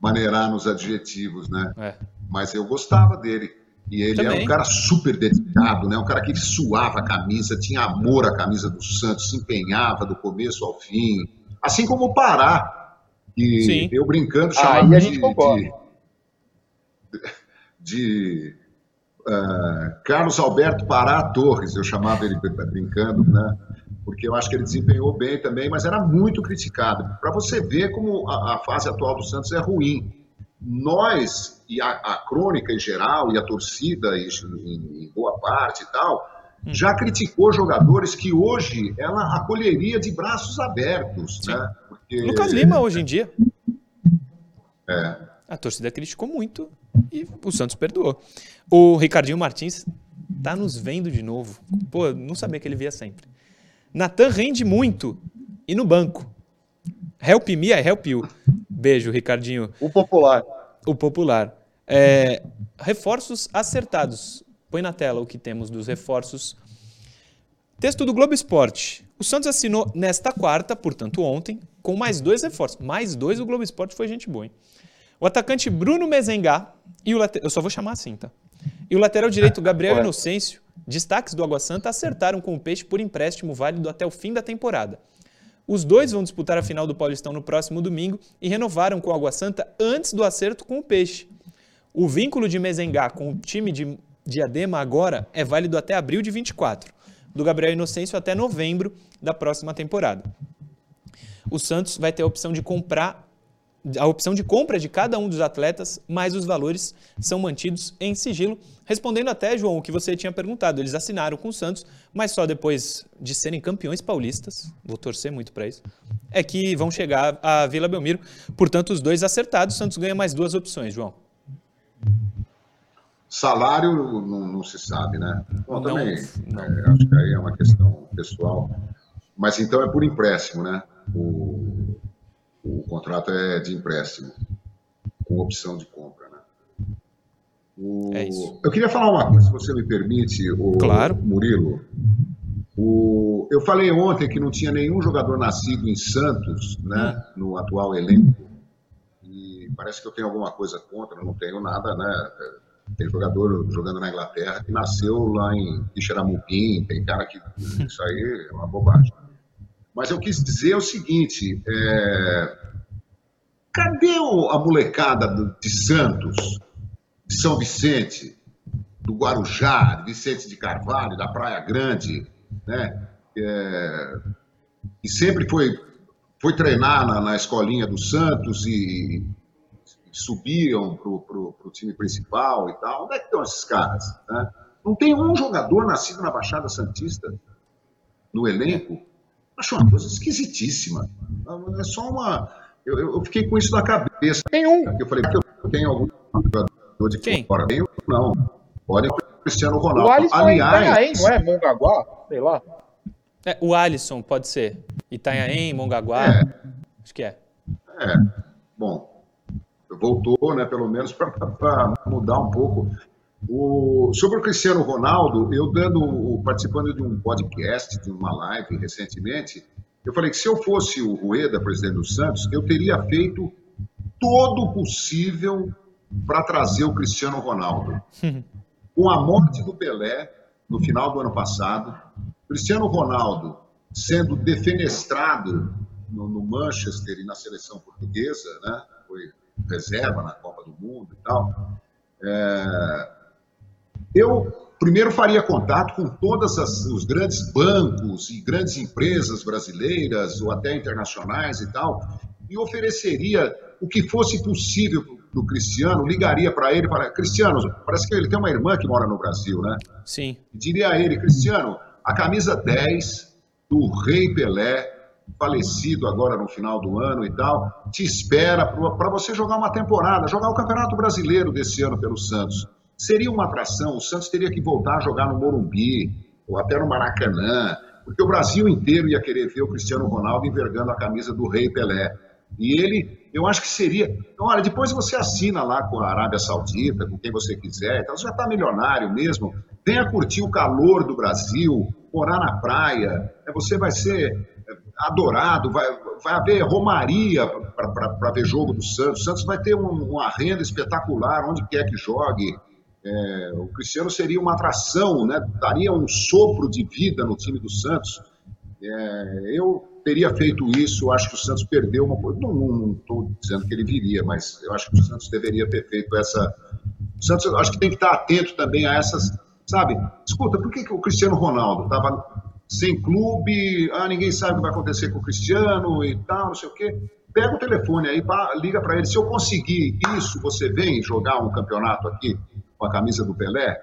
maneirar nos adjetivos, né? É. Mas eu gostava dele. E ele Também. é um cara super dedicado, né? Um cara que suava a camisa, tinha amor à camisa do Santos, se empenhava do começo ao fim. Assim como o Pará, que Sim. eu brincando chamava ah, de, de, de uh, Carlos Alberto Pará Torres, eu chamava ele brincando, né? porque eu acho que ele desempenhou bem também, mas era muito criticado. Para você ver como a, a, fase atual do Santos é ruim. Nós, e a, a crônica em geral, e a torcida em, em, em boa parte e tal, hum. já criticou jogadores que hoje ela acolheria de braços abertos. Né? Porque... Lucas Lima, hoje em dia. É. A torcida criticou muito e o Santos perdoou. O Ricardinho Martins tá nos vendo de novo. Pô, não sabia que ele via sempre. Natan rende muito e no banco. Help me, I help you. Beijo, Ricardinho. O popular. O popular. É, reforços acertados. Põe na tela o que temos dos reforços. Texto do Globo Esporte. O Santos assinou nesta quarta, portanto ontem, com mais dois reforços. Mais dois, o Globo Esporte foi gente boa, hein? O atacante Bruno Mezengá e o lateral... Eu só vou chamar assim, tá? E o lateral direito Gabriel Inocêncio Destaques do Água Santa acertaram com o Peixe por empréstimo válido até o fim da temporada. Os dois vão disputar a final do Paulistão no próximo domingo e renovaram com o Água Santa antes do acerto com o Peixe. O vínculo de Mezengá com o time de Diadema agora é válido até abril de 24, do Gabriel Inocêncio até novembro da próxima temporada. O Santos vai ter a opção de comprar a opção de compra de cada um dos atletas, mas os valores são mantidos em sigilo. Respondendo até, João, o que você tinha perguntado, eles assinaram com o Santos, mas só depois de serem campeões paulistas, vou torcer muito para isso, é que vão chegar à Vila Belmiro. Portanto, os dois acertados, o Santos ganha mais duas opções, João. Salário não, não se sabe, né? Bom, não, também, não. É, acho que aí é uma questão pessoal. Mas então é por empréstimo, né? O, o contrato é de empréstimo, com opção de compra. Né? O... É isso. Eu queria falar uma coisa, se você me permite, o claro. Murilo. O... Eu falei ontem que não tinha nenhum jogador nascido em Santos, né, hum. no atual elenco. E parece que eu tenho alguma coisa contra, não tenho nada, né? Tem jogador jogando na Inglaterra que nasceu lá em Ixeramupim, tem cara que. Isso aí é uma bobagem. Mas eu quis dizer o seguinte: é... cadê a molecada de Santos, de São Vicente, do Guarujá, de Vicente de Carvalho, da Praia Grande, né? É... E sempre foi, foi treinar na, na escolinha do Santos e, subiam para o time principal e tal. Onde é que estão esses caras? Né? Não tem um jogador nascido na Baixada Santista no elenco Acho uma coisa esquisitíssima. É só uma. Eu, eu fiquei com isso na cabeça. Tem um. Eu falei, que eu tenho algum jogador de Quem? fora. Tenho, não. Pode Cristiano Ronaldo. O Alisson Aliás, Itanhaém, não é? Mongaguá? Sei lá. É, o Alisson pode ser. Itanhaém, Mongaguá. É. Acho que é. É. Bom, voltou, né, pelo menos para mudar um pouco. O, sobre o Cristiano Ronaldo, eu dando, participando de um podcast, de uma live recentemente, eu falei que se eu fosse o Rueda, presidente do Santos, eu teria feito todo o possível para trazer o Cristiano Ronaldo. Com a morte do Pelé, no final do ano passado, Cristiano Ronaldo sendo defenestrado no, no Manchester e na seleção portuguesa, né? foi reserva na Copa do Mundo e tal. É, eu primeiro faria contato com todos os grandes bancos e grandes empresas brasileiras ou até internacionais e tal, e ofereceria o que fosse possível para o Cristiano, ligaria para ele para Cristiano, parece que ele tem uma irmã que mora no Brasil, né? Sim. Diria a ele, Cristiano, a camisa 10 do Rei Pelé, falecido agora no final do ano e tal, te espera para você jogar uma temporada, jogar o Campeonato Brasileiro desse ano pelo Santos seria uma atração. O Santos teria que voltar a jogar no Morumbi, ou até no Maracanã, porque o Brasil inteiro ia querer ver o Cristiano Ronaldo envergando a camisa do Rei Pelé. E ele, eu acho que seria. Então, olha, depois você assina lá com a Arábia Saudita, com quem você quiser, então você já está milionário mesmo. Venha curtir o calor do Brasil, morar na praia, né, você vai ser é, adorado, vai, vai haver romaria para ver jogo do Santos. O Santos vai ter um, uma renda espetacular onde quer que jogue. É, o Cristiano seria uma atração, né? daria um sopro de vida no time do Santos. É, eu teria feito isso, acho que o Santos perdeu uma coisa. Não estou dizendo que ele viria, mas eu acho que o Santos deveria ter feito essa. O Santos, acho que tem que estar atento também a essas. Sabe? Escuta, por que, que o Cristiano Ronaldo estava sem clube, ah, ninguém sabe o que vai acontecer com o Cristiano e tal, não sei o quê. Pega o telefone aí, liga para ele. Se eu conseguir isso, você vem jogar um campeonato aqui com a camisa do Pelé?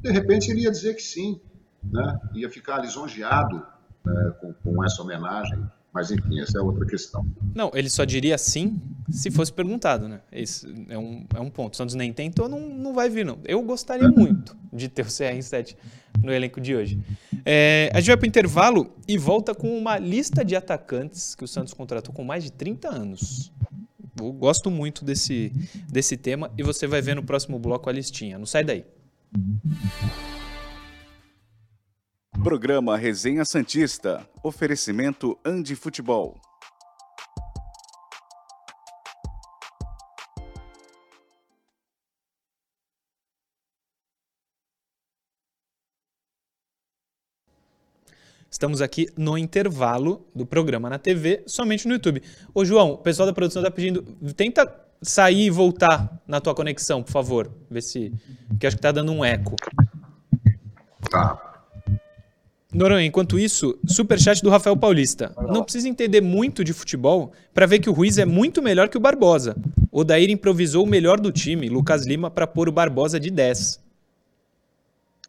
De repente ele ia dizer que sim, né? ia ficar lisonjeado né, com, com essa homenagem. Mas enfim, essa é outra questão. Não, ele só diria sim se fosse perguntado, né? Esse é um, é um ponto. O Santos nem tentou, não, não vai vir, não. Eu gostaria muito de ter o CR7 no elenco de hoje. É, a gente vai para o intervalo e volta com uma lista de atacantes que o Santos contratou com mais de 30 anos. Eu gosto muito desse, desse tema e você vai ver no próximo bloco a listinha. Não sai daí. Programa Resenha Santista. Oferecimento Andi Futebol. Estamos aqui no intervalo do programa na TV, somente no YouTube. Ô, João, o pessoal da produção está pedindo. Tenta sair e voltar na tua conexão, por favor. Ver se. Que acho que está dando um eco. Tá. Noronha, enquanto isso, superchat do Rafael Paulista. Não precisa entender muito de futebol para ver que o Ruiz é muito melhor que o Barbosa. O Daír improvisou o melhor do time, Lucas Lima, para pôr o Barbosa de 10.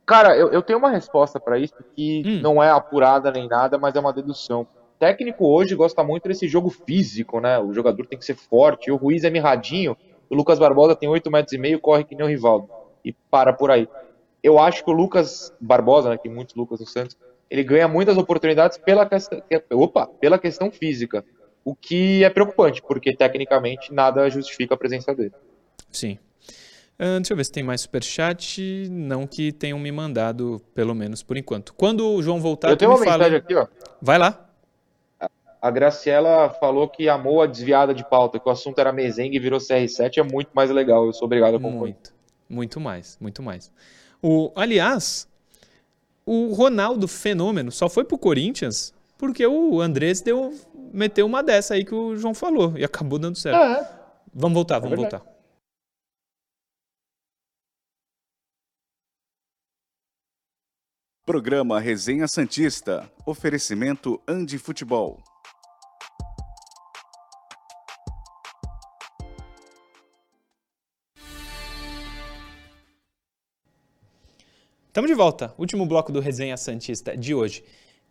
Cara, eu, eu tenho uma resposta para isso que hum. não é apurada nem nada, mas é uma dedução. O técnico hoje gosta muito desse jogo físico, né? O jogador tem que ser forte. O Ruiz é mirradinho, o Lucas Barbosa tem 8 metros e meio, corre que nem o Rivaldo. E para por aí. Eu acho que o Lucas Barbosa, né, que muitos Lucas do Santos, ele ganha muitas oportunidades pela questão, opa, pela questão física, o que é preocupante, porque tecnicamente nada justifica a presença dele. Sim. Uh, deixa eu ver se tem mais superchat. Não que tenham me mandado, pelo menos por enquanto. Quando o João voltar, eu tenho uma mensagem aqui, ó. Vai lá. A Graciela falou que amou a desviada de pauta, que o assunto era mesengue e virou CR7, é muito mais legal. Eu sou obrigado a concordar. Muito, muito mais, muito mais. O, aliás, o Ronaldo Fenômeno só foi pro Corinthians porque o Andrés deu, meteu uma dessa aí que o João falou e acabou dando certo. É. Vamos voltar, vamos é voltar. Programa Resenha Santista. Oferecimento Andi Futebol. Estamos de volta. Último bloco do Resenha Santista de hoje.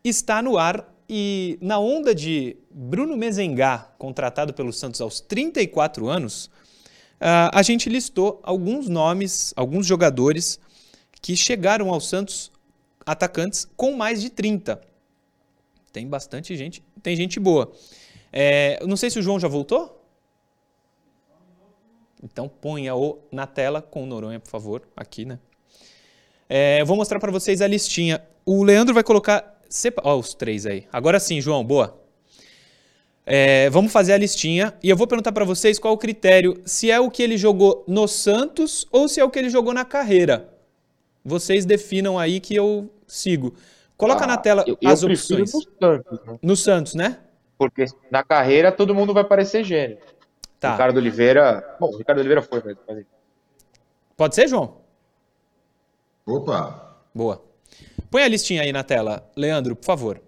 Está no ar e na onda de Bruno Mezengá, contratado pelo Santos aos 34 anos, uh, a gente listou alguns nomes, alguns jogadores que chegaram ao Santos, atacantes, com mais de 30. Tem bastante gente, tem gente boa. É, não sei se o João já voltou. Então ponha-o na tela com o Noronha, por favor, aqui, né? É, vou mostrar para vocês a listinha. O Leandro vai colocar. Ó, oh, os três aí. Agora sim, João, boa. É, vamos fazer a listinha e eu vou perguntar para vocês qual o critério, se é o que ele jogou no Santos ou se é o que ele jogou na carreira. Vocês definam aí que eu sigo. Coloca ah, na tela eu, as eu opções. No Santos, né? no Santos, né? Porque na carreira todo mundo vai parecer gênio. Tá. Ricardo Oliveira. Bom, Ricardo Oliveira foi mesmo. Pode ser, João? Opa! Boa. Põe a listinha aí na tela, Leandro, por favor.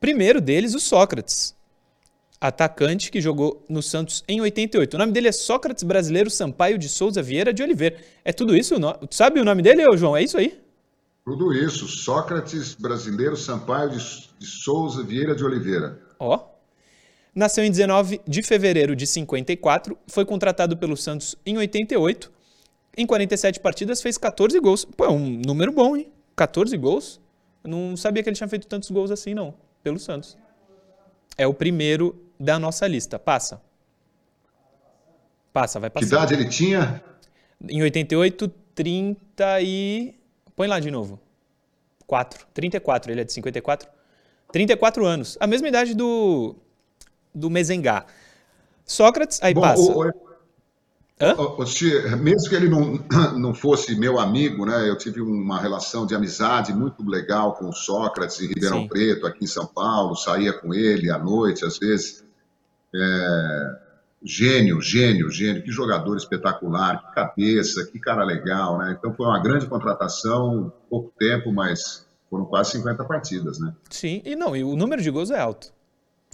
Primeiro deles, o Sócrates. Atacante que jogou no Santos em 88. O nome dele é Sócrates Brasileiro Sampaio de Souza Vieira de Oliveira. É tudo isso? Sabe o nome dele, João? É isso aí? Tudo isso. Sócrates Brasileiro Sampaio de, Souza Vieira de Oliveira. Ó. Nasceu em 19 de fevereiro de 54, foi contratado pelo Santos em 88 em 47 partidas fez 14 gols. Pô, é um número bom, hein? 14 gols. Eu não sabia que ele tinha feito tantos gols assim, não, pelo Santos. É o primeiro da nossa lista. Passa. Passa, vai passar. Que idade ele tinha? Em 88, 30 e... Põe lá de novo. 4. 34, ele é de 54. 34 anos. A mesma idade do, do Mezengá. Sócrates, aí Bom, passa. O, mesmo que ele não, não fosse meu amigo, né? Eu tive uma relação de amizade muito legal com o Sócrates em Ribeirão Sim. Preto, aqui em São Paulo, saía com ele à noite, às vezes. É, gênio, gênio, gênio, que jogador espetacular, que cabeça, que cara legal, né? Então foi uma grande contratação, pouco tempo, mas foram quase 50 partidas, né? Sim, e não, e o número de gols é alto.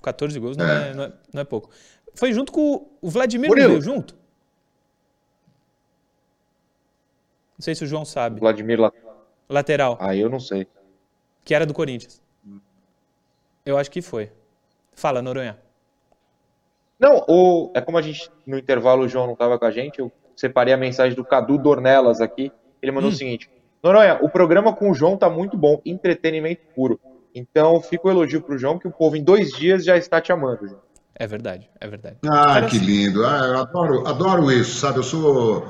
14 gols não é, é não, é, não é pouco. Foi junto com o Vladimir Murilo. junto? Não sei se o João sabe. Vladimir la... Lateral. Ah, eu não sei. Que era do Corinthians. Eu acho que foi. Fala, Noronha. Não, o... é como a gente, no intervalo, o João não estava com a gente, eu separei a mensagem do Cadu Dornelas aqui. Ele mandou hum. o seguinte: Noronha, o programa com o João tá muito bom, entretenimento puro. Então, fica o elogio pro João, que o povo em dois dias já está te amando. João. É verdade, é verdade. Ah, que lindo. Ah, eu adoro, adoro isso, sabe? Eu sou,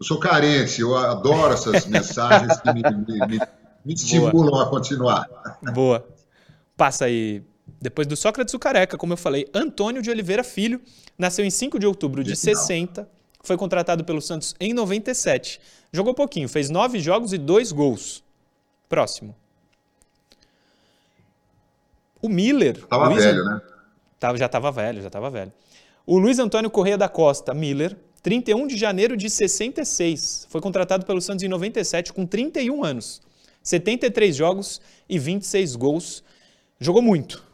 eu sou carente, eu adoro essas mensagens que me, me, me, me estimulam Boa. a continuar. Boa. Passa aí. Depois do Sócrates o Careca, como eu falei, Antônio de Oliveira Filho nasceu em 5 de outubro de 60, foi contratado pelo Santos em 97. Jogou pouquinho, fez nove jogos e dois gols. Próximo. O Miller. Tava Luiz velho, né? Tava, já estava velho, já estava velho. O Luiz Antônio Correia da Costa, Miller, 31 de janeiro de 66. Foi contratado pelo Santos em 97 com 31 anos. 73 jogos e 26 gols. Jogou muito.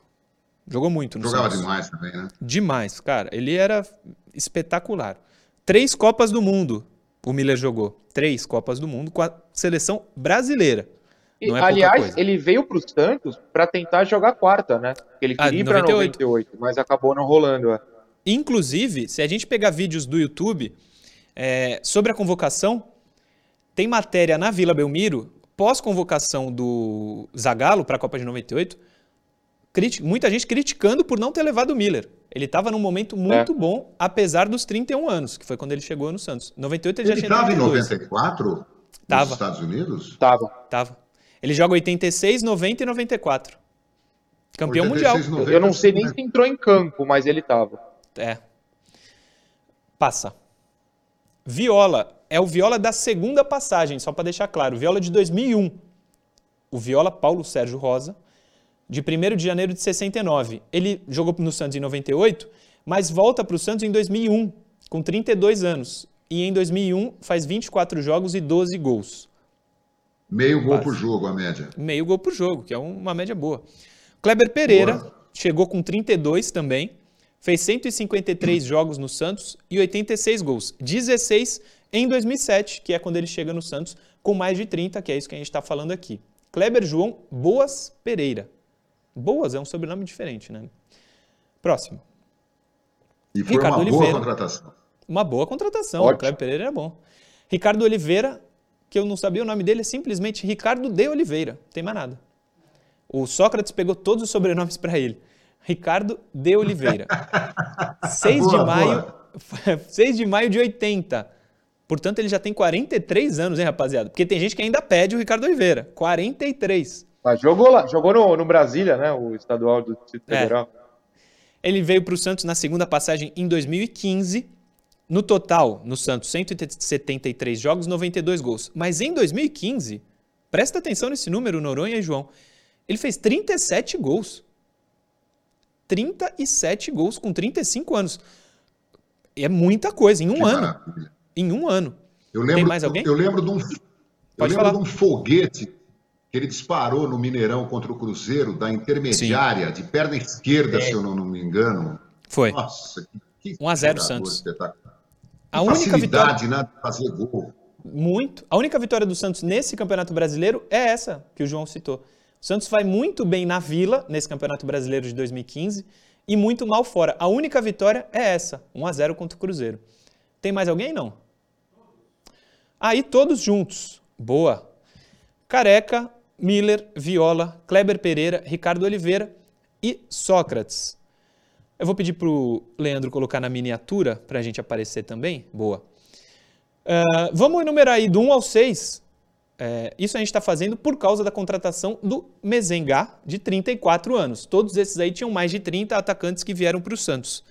Jogou muito no Jogava Santos. demais também, né? Demais, cara. Ele era espetacular. Três Copas do Mundo o Miller jogou. Três Copas do Mundo com a seleção brasileira. E, é aliás, ele veio para o Santos para tentar jogar quarta, né? Ele ah, queria ah, ir para 98, mas acabou não rolando. É. Inclusive, se a gente pegar vídeos do YouTube é, sobre a convocação, tem matéria na Vila Belmiro, pós-convocação do Zagallo para a Copa de 98, muita gente criticando por não ter levado o Miller. Ele estava num momento muito é. bom, apesar dos 31 anos, que foi quando ele chegou no Santos. 98 ele, ele já tinha Ele estava em 94? Tava. Nos Estados Unidos? Tava. Tava. Ele joga 86, 90 e 94. Campeão 86, mundial. 90, eu não sei nem se entrou em campo, mas ele tava. É. Passa. Viola. É o Viola da segunda passagem, só para deixar claro. Viola de 2001. O Viola Paulo Sérgio Rosa, de 1 de janeiro de 69. Ele jogou no Santos em 98, mas volta para o Santos em 2001, com 32 anos. E em 2001 faz 24 jogos e 12 gols. Meio gol por jogo, a média. Meio gol por jogo, que é uma média boa. Kleber Pereira boa. chegou com 32 também, fez 153 jogos no Santos e 86 gols. 16 em 2007, que é quando ele chega no Santos, com mais de 30, que é isso que a gente está falando aqui. Kleber João Boas Pereira. Boas é um sobrenome diferente, né? Próximo. E foi Ricardo uma Oliveira. boa contratação. Uma boa contratação. Ótimo. O Kleber Pereira é bom. Ricardo Oliveira que eu não sabia o nome dele, é simplesmente Ricardo de Oliveira. Não tem mais nada. O Sócrates pegou todos os sobrenomes para ele. Ricardo de Oliveira. 6 boa, de maio, boa. 6 de maio de 80. Portanto, ele já tem 43 anos, hein, rapaziada? Porque tem gente que ainda pede o Ricardo Oliveira. 43. Mas jogou lá, jogou no, no Brasília, né? O estadual do Distrito é. Federal. Ele veio para o Santos na segunda passagem em 2015 no total, no Santos, 173 jogos, 92 gols. Mas em 2015, presta atenção nesse número, Noronha e João, ele fez 37 gols. 37 gols com 35 anos. É muita coisa, em um que ano. Maravilha. Em um ano. Eu lembro, Tem mais alguém? Eu, lembro de um, eu lembro de um foguete ele disparou no Mineirão contra o Cruzeiro, da intermediária, Sim. de perna esquerda, é. se eu não, não, me engano. Foi. Nossa, que 1 a 0 Santos. A única vitória né, de fazer gol. Muito. A única vitória do Santos nesse Campeonato Brasileiro é essa que o João citou. O Santos vai muito bem na Vila nesse Campeonato Brasileiro de 2015 e muito mal fora. A única vitória é essa, 1 a 0 contra o Cruzeiro. Tem mais alguém não? Aí todos juntos. Boa. Careca, Miller, Viola, Kleber Pereira, Ricardo Oliveira e Sócrates. Eu vou pedir para o Leandro colocar na miniatura para a gente aparecer também. Boa. Uh, vamos enumerar aí do 1 ao 6. É, isso a gente está fazendo por causa da contratação do Mezengá, de 34 anos. Todos esses aí tinham mais de 30 atacantes que vieram para o Santos.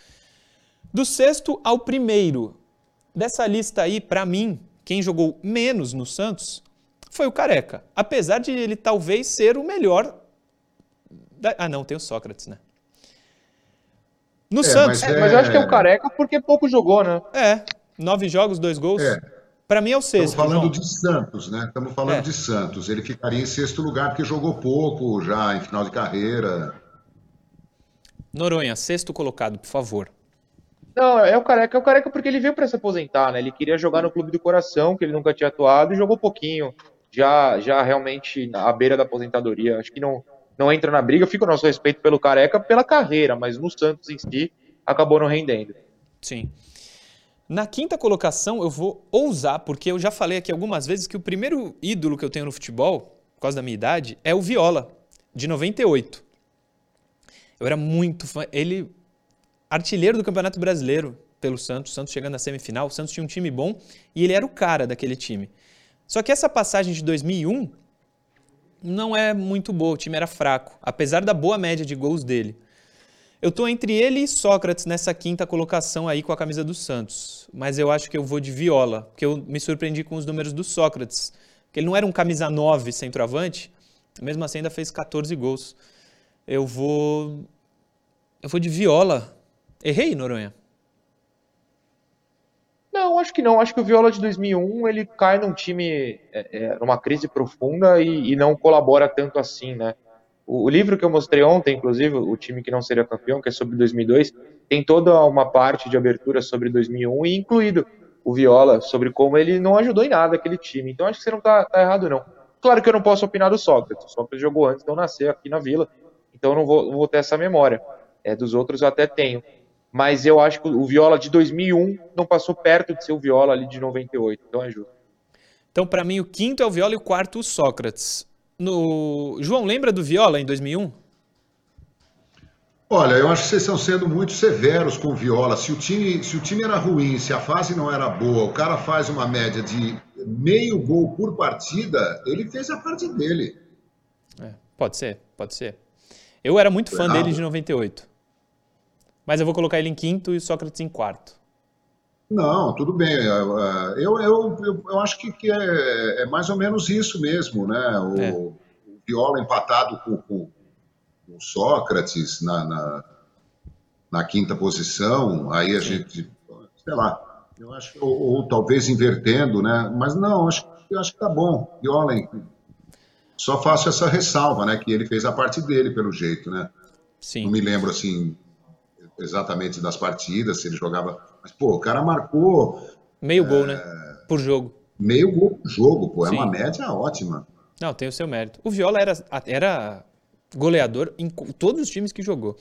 Do sexto ao primeiro, dessa lista aí, para mim, quem jogou menos no Santos foi o Careca. Apesar de ele talvez ser o melhor. Da... Ah, não, tem o Sócrates, né? No é, Santos. Mas, é... mas, eu acho que é o Careca porque pouco jogou, né? É. Nove jogos, dois gols. É. Para mim é o sexto. Estamos falando João. de Santos, né? Estamos falando é. de Santos. Ele ficaria em sexto lugar porque jogou pouco já em final de carreira. Noronha, sexto colocado, por favor. Não, é o Careca, é o Careca porque ele veio para se aposentar, né? Ele queria jogar no clube do coração, que ele nunca tinha atuado, e jogou pouquinho, já já realmente à beira da aposentadoria. Acho que não não entra na briga. Fica o nosso respeito pelo Careca pela carreira, mas no Santos em si acabou não rendendo. Sim. Na quinta colocação, eu vou ousar, porque eu já falei aqui algumas vezes que o primeiro ídolo que eu tenho no futebol, por causa da minha idade, é o Viola, de 98. Eu era muito fã. Ele artilheiro do Campeonato Brasileiro pelo Santos, Santos chegando na semifinal, o Santos tinha um time bom e ele era o cara daquele time. Só que essa passagem de 2001 não é muito boa, o time era fraco, apesar da boa média de gols dele. Eu tô entre ele e Sócrates nessa quinta colocação aí com a camisa do Santos, mas eu acho que eu vou de Viola, porque eu me surpreendi com os números do Sócrates, que ele não era um camisa 9 centroavante, mesmo assim ainda fez 14 gols. Eu vou eu vou de Viola, Errei, Noronha? Acho que não. Acho que o Viola de 2001 ele cai num time é, é, numa crise profunda e, e, não colabora tanto assim, né? O, o, livro que eu mostrei ontem, inclusive, o time que não seria campeão, que é sobre 2002, tem toda uma parte de abertura sobre 2001 e incluído o Viola sobre como ele não ajudou em nada aquele time. Então acho que você não tá, tá errado não. Claro que eu não posso opinar do Sócrates. O Sócrates jogou antes de eu nascer aqui na Vila, então não vou, não vou ter essa memória. É, dos outros eu até tenho mas eu acho que o Viola de 2001 não passou perto de ser o Viola ali de 98, então é justo. Então, para mim, o quinto é o Viola e o quarto o Sócrates. No... João, lembra do Viola em 2001? Olha, eu acho que vocês estão sendo muito severos com o Viola. Se o time, se o time era ruim, se a fase não era boa, o cara faz uma média de meio gol por partida, ele fez a parte dele. É, pode ser, pode ser. Eu era muito fã dele de 98 mas eu vou colocar ele em quinto e Sócrates em quarto. Não, tudo bem. Eu, eu, eu, eu acho que, que é, é, mais ou menos isso mesmo, né? O, é. o Viola empatado com, com, o Sócrates na, na, na, quinta posição, aí a Sim. gente, sei lá, eu acho, ou, ou, talvez invertendo, né? Mas não, acho, acho que tá bom. Viola, só faço essa ressalva, né? Que ele fez a parte dele, pelo jeito, né? Sim. Não me lembro assim exatamente das partidas, se ele jogava. Mas, pô, o cara marcou. Meio é... gol, né? Por jogo. Meio gol por jogo, pô. É uma média ótima. Não, tem o seu mérito. O Viola era, era goleador em todos os times que jogou.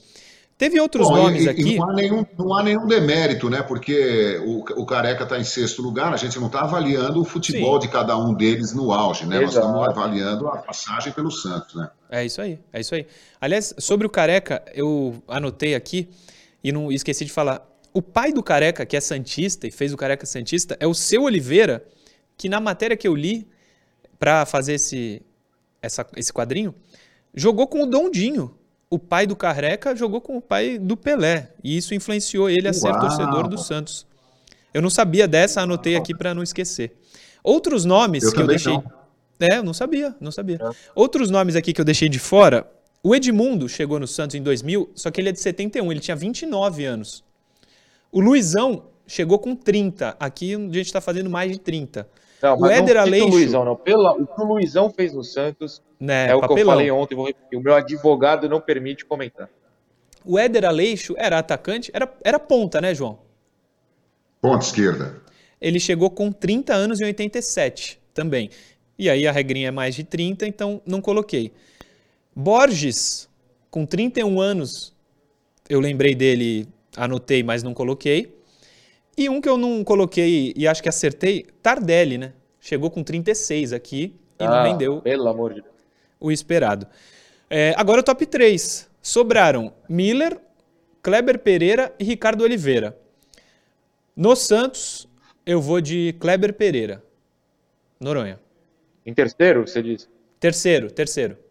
Teve outros Bom, nomes e, aqui. E não, há nenhum, não há nenhum demérito, né? Porque o, o Careca está em sexto lugar, a gente não está avaliando o futebol Sim. de cada um deles no auge, né? Exato. Nós estamos avaliando a passagem pelo Santos, né? É isso aí, é isso aí. Aliás, sobre o Careca, eu anotei aqui e não esqueci de falar. O pai do Careca, que é Santista e fez o Careca Santista, é o seu Oliveira, que na matéria que eu li para fazer esse, essa, esse quadrinho, jogou com o Dondinho. O pai do Careca jogou com o pai do Pelé. E isso influenciou ele a ser Uau. torcedor do Santos. Eu não sabia dessa, anotei aqui para não esquecer. Outros nomes eu que eu deixei. Não. É, eu não sabia, não sabia. É. Outros nomes aqui que eu deixei de fora o Edmundo chegou no Santos em 2000, só que ele é de 71, ele tinha 29 anos. O Luizão chegou com 30. Aqui a gente está fazendo mais de 30. Não, o Éder Aleixo... o Luizão, não. Pela, o que o Luizão fez no Santos né, é o papelão. que eu falei ontem, vou repetir. O meu advogado não permite comentar. O Éder Aleixo era atacante, era, era ponta, né, João? Ponta esquerda. Ele chegou com 30 anos em 87 também. E aí a regrinha é mais de 30, então não coloquei. Borges, com 31 anos, eu lembrei dele, anotei, mas não coloquei. E um que eu não coloquei e acho que acertei, Tardelli, né? Chegou com 36 aqui e ah, não rendeu pelo amor de Deus. o esperado. É, agora o top 3. Sobraram Miller, Kleber Pereira e Ricardo Oliveira. No Santos, eu vou de Kleber Pereira. Noronha. Em terceiro, você disse? Terceiro, terceiro.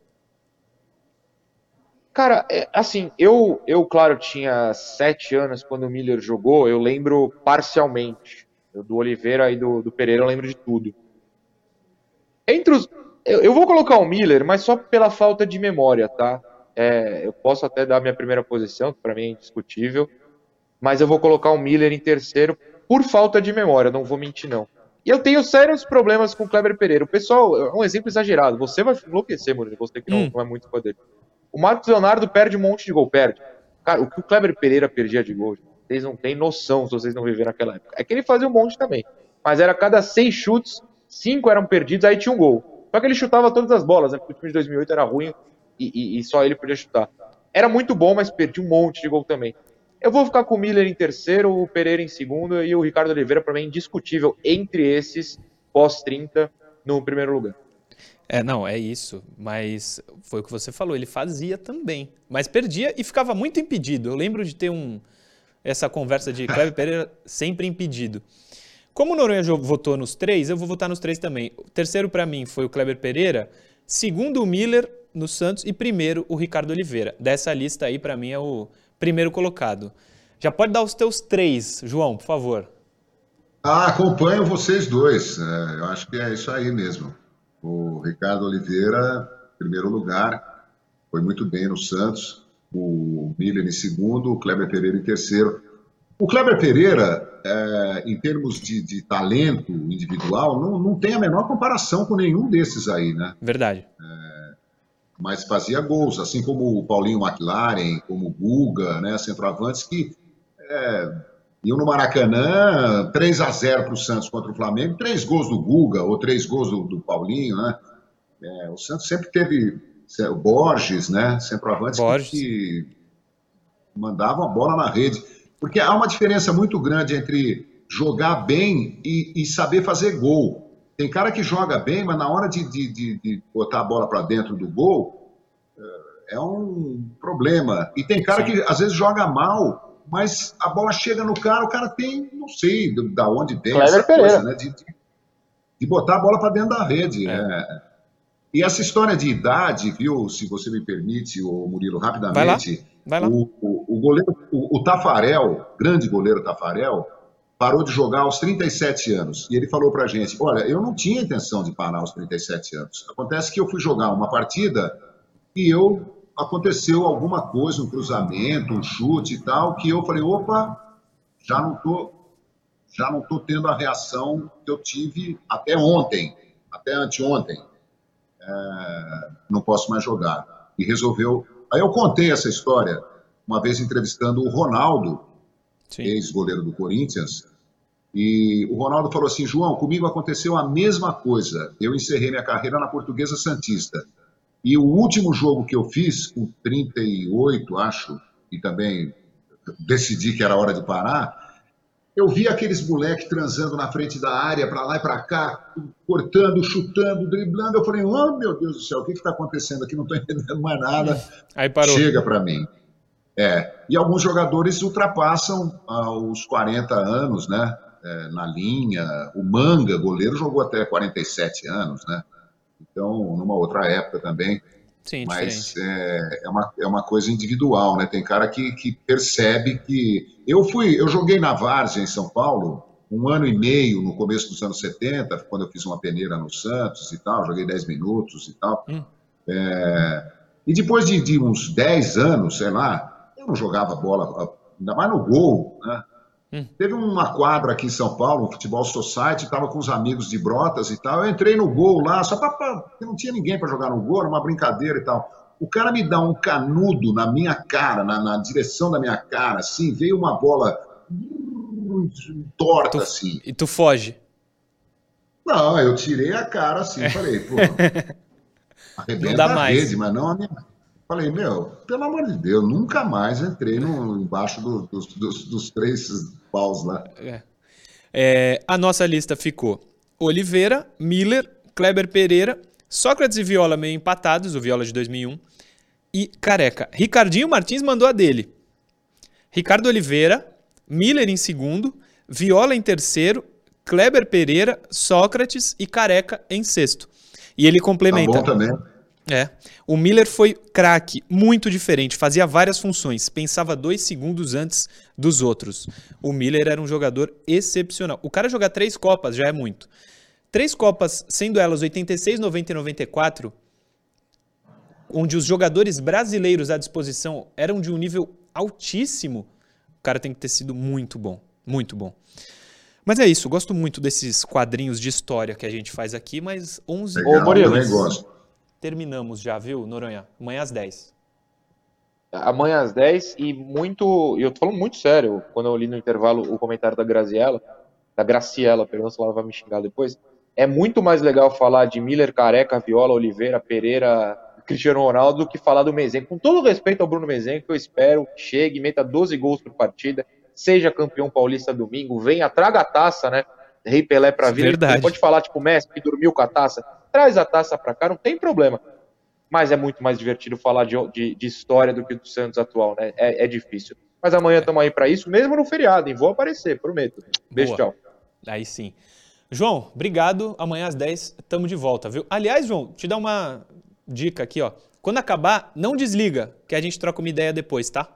Cara, é, assim, eu, eu, claro, tinha sete anos quando o Miller jogou, eu lembro parcialmente. do Oliveira e do, do Pereira eu lembro de tudo. Entre os. Eu, eu, vou colocar o Miller, mas só pela falta de memória, tá? É, eu posso até dar minha primeira posição, que para mim é indiscutível, mas eu vou colocar o Miller em terceiro por falta de memória, não vou mentir, não. E eu tenho sérios problemas com o Kleber Pereira. O pessoal, é um exemplo exagerado. Você vai enlouquecer, Murilo, você que não, hum. não é muito fã dele. O Marcos Leonardo perde um monte de gol, perde. Cara, o que o Kleber Pereira perdia de gol, vocês não têm noção se vocês não viveram naquela época. É que ele fazia um monte também. Mas era cada seis chutes, cinco eram perdidos, aí tinha um gol. Só que ele chutava todas as bolas, né? Porque o time de 2008 era ruim e, e, e só ele podia chutar. Era muito bom, mas perdi um monte de gol também. Eu vou ficar com o Miller em terceiro, o Pereira em segundo e o Ricardo Oliveira, para mim, indiscutível entre esses pós-30 no primeiro lugar. É, não, é isso. Mas foi o que você falou, ele fazia também. Mas perdia e ficava muito impedido. Eu lembro de ter um, essa conversa de Cleber Pereira sempre impedido. Como o Noronha votou nos três, eu vou votar nos três também. O terceiro para mim foi o Kleber Pereira, segundo o Miller no Santos e primeiro o Ricardo Oliveira. Dessa lista aí, para mim, é o primeiro colocado. Já pode dar os teus três, João, por favor. Ah, acompanho vocês dois. É, eu acho que é isso aí mesmo. O Ricardo Oliveira, primeiro lugar, foi muito bem no Santos. O Miller em segundo, o Kleber Pereira em terceiro. O Kleber Pereira, é, em termos de, de, talento individual, não, não tem a menor comparação com nenhum desses aí, né? Verdade. É, mas fazia gols, assim como o Paulinho McLaren, como o Guga, né, centroavantes que é, iam no Maracanã, 3 a 0 para o Santos contra o Flamengo, três gols do Guga ou três gols do, do Paulinho, né? É, o Santos sempre teve o Borges, né, centroavantes Borges. que mandavam a bola na rede, porque há uma diferença muito grande entre jogar bem e, e saber fazer gol. Tem cara que joga bem, mas na hora de, de, de, de botar a bola para dentro do gol, é, é um problema. E tem cara Sim. que às vezes joga mal, mas a bola chega no cara, o cara tem, não sei da onde tem Clever essa Pereira. coisa, né? De, de, botar a bola para dentro da rede. É. É. E essa história de idade, viu, se você me permite, o Murilo, rapidamente. Vai lá. Vai lá. O, o, o goleiro, o, o Tafarel, grande goleiro Tafarel, parou de jogar aos 37 anos. E ele falou para a gente: Olha, eu não tinha intenção de parar aos 37 anos. Acontece que eu fui jogar uma partida e eu aconteceu alguma coisa, um cruzamento, um chute e tal, que eu falei: opa, já não tô, já não tô tendo a reação que eu tive até ontem, até anteontem. É, não posso mais jogar. E resolveu. Aí eu contei essa história uma vez entrevistando o Ronaldo, ex-goleiro do Corinthians. E o Ronaldo falou assim: João, comigo aconteceu a mesma coisa. Eu encerrei minha carreira na Portuguesa Santista. E o último jogo que eu fiz, com 38, acho, e também decidi que era hora de parar, eu vi aqueles moleques transando na frente da área, para lá e para cá, cortando, chutando, driblando. Eu falei, oh meu Deus do céu, o que está acontecendo aqui? Não estou entendendo mais nada. Aí parou. Chega para mim. É, e alguns jogadores ultrapassam os 40 anos, né? É, na linha. O Manga, goleiro, jogou até 47 anos, né? Então, numa outra época também. Sim, Mas é, é, uma, é uma coisa individual, né? Tem cara que, que percebe que. Eu fui, eu joguei na Várzea em São Paulo um ano e meio no começo dos anos 70, quando eu fiz uma peneira no Santos e tal, joguei 10 minutos e tal. Hum. É, e depois de, de uns 10 anos, sei lá, eu não jogava bola, ainda mais no gol, né? Hum. Teve uma quadra aqui em São Paulo, um futebol society, estava com os amigos de Brotas e tal. Eu entrei no gol lá, só para. não tinha ninguém para jogar no gol, era uma brincadeira e tal. O cara me dá um canudo na minha cara, na, na direção da minha cara, assim, veio uma bola torta, tu, assim. E tu foge? Não, eu tirei a cara assim, é. falei, pô, arrebenta não dá a mais. rede, mas não a minha. Falei, meu, pelo amor de Deus, nunca mais entrei no, embaixo do, dos, dos, dos, três paus lá. É. É, a nossa lista ficou Oliveira, Miller, Kleber Pereira, Sócrates e Viola meio empatados, o Viola de 2001, e Careca. Ricardinho Martins mandou a dele. Ricardo Oliveira, Miller em segundo, Viola em terceiro, Kleber Pereira, Sócrates e Careca em sexto. E ele complementa. Tá bom também. É. O Miller foi craque, muito diferente, fazia várias funções, pensava dois segundos antes dos outros. O Miller era um jogador excepcional. O cara jogar três Copas já é muito. Três Copas, sendo elas 86, 90 e 94, onde os jogadores brasileiros à disposição eram de um nível altíssimo, o cara tem que ter sido muito bom, muito bom. Mas é isso, gosto muito desses quadrinhos de história que a gente faz aqui, mas 11 Legal, Ô, Murilo, também gosto. Terminamos já, viu, Noronha? Amanhã às 10. Amanhã às 10 e muito, e eu tô falando muito sério, quando eu li no intervalo o comentário da Graziella, da Graciela, perdão se ela vai me xingar depois, é muito mais legal falar de Miller, Careca, Viola, Oliveira, Pereira, Cristiano Ronaldo do que falar do Mezengue. Com todo respeito ao Bruno que eu espero que chegue, meta 12 gols por partida, seja campeão paulista domingo, venha, traga a taça, né? Rei Pelé pra vida. Verdade. pode falar, tipo, Messi, que dormiu com a taça. Traz a taça pra cá, não tem problema. Mas é muito mais divertido falar de, de, de história do que do Santos atual, né? É, é difícil. Mas amanhã estamos aí para isso, mesmo no feriado, hein? Vou aparecer, prometo. Beijo, Boa. tchau. Aí sim. João, obrigado. Amanhã às 10 estamos de volta, viu? Aliás, João, te dar uma dica aqui, ó. Quando acabar, não desliga, que a gente troca uma ideia depois, tá?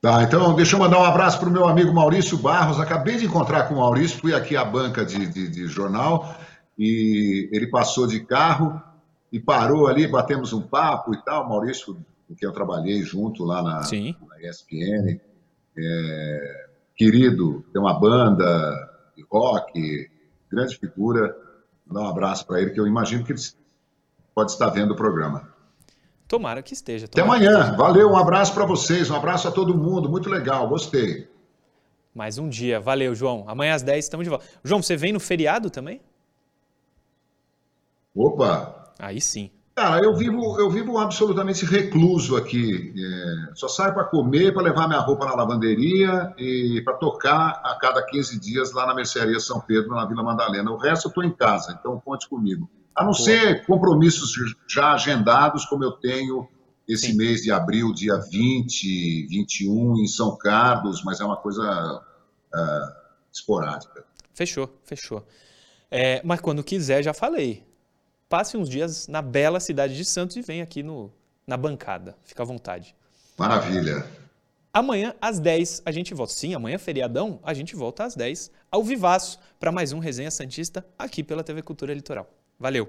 Tá, então deixa eu mandar um abraço para o meu amigo Maurício Barros. Acabei de encontrar com o Maurício, fui aqui à banca de, de, de, jornal e ele passou de carro e parou ali, batemos um papo e tal. Maurício, com quem eu trabalhei junto lá na, na ESPN, é, querido, tem uma banda de rock, grande figura. Dá um abraço para ele, que eu imagino que ele pode estar vendo o programa. Tomara que esteja. Tomara Até amanhã. Esteja. Valeu, um abraço para vocês, um abraço a todo mundo. Muito legal, gostei. Mais um dia. Valeu, João. Amanhã às 10 estamos de volta. João, você vem no feriado também? Opa! Aí sim. Cara, eu vivo, eu vivo absolutamente recluso aqui. É, só saio para comer, para levar minha roupa na lavanderia e para tocar a cada 15 dias lá na mercearia São Pedro, na Vila Madalena. O resto eu estou em casa, então conte comigo. A não Boa. ser compromissos já agendados, como eu tenho esse Sim. mês de abril, dia 20, 21, em São Carlos, mas é uma coisa uh, esporádica. Fechou, fechou. É, mas quando quiser, já falei. Passe uns dias na bela cidade de Santos e vem aqui no, na bancada. Fica à vontade. Maravilha. Amanhã, às 10, a gente volta. Sim, amanhã, feriadão, a gente volta às 10, ao vivaço, para mais um Resenha Santista, aqui pela TV Cultura Litoral. Valeu!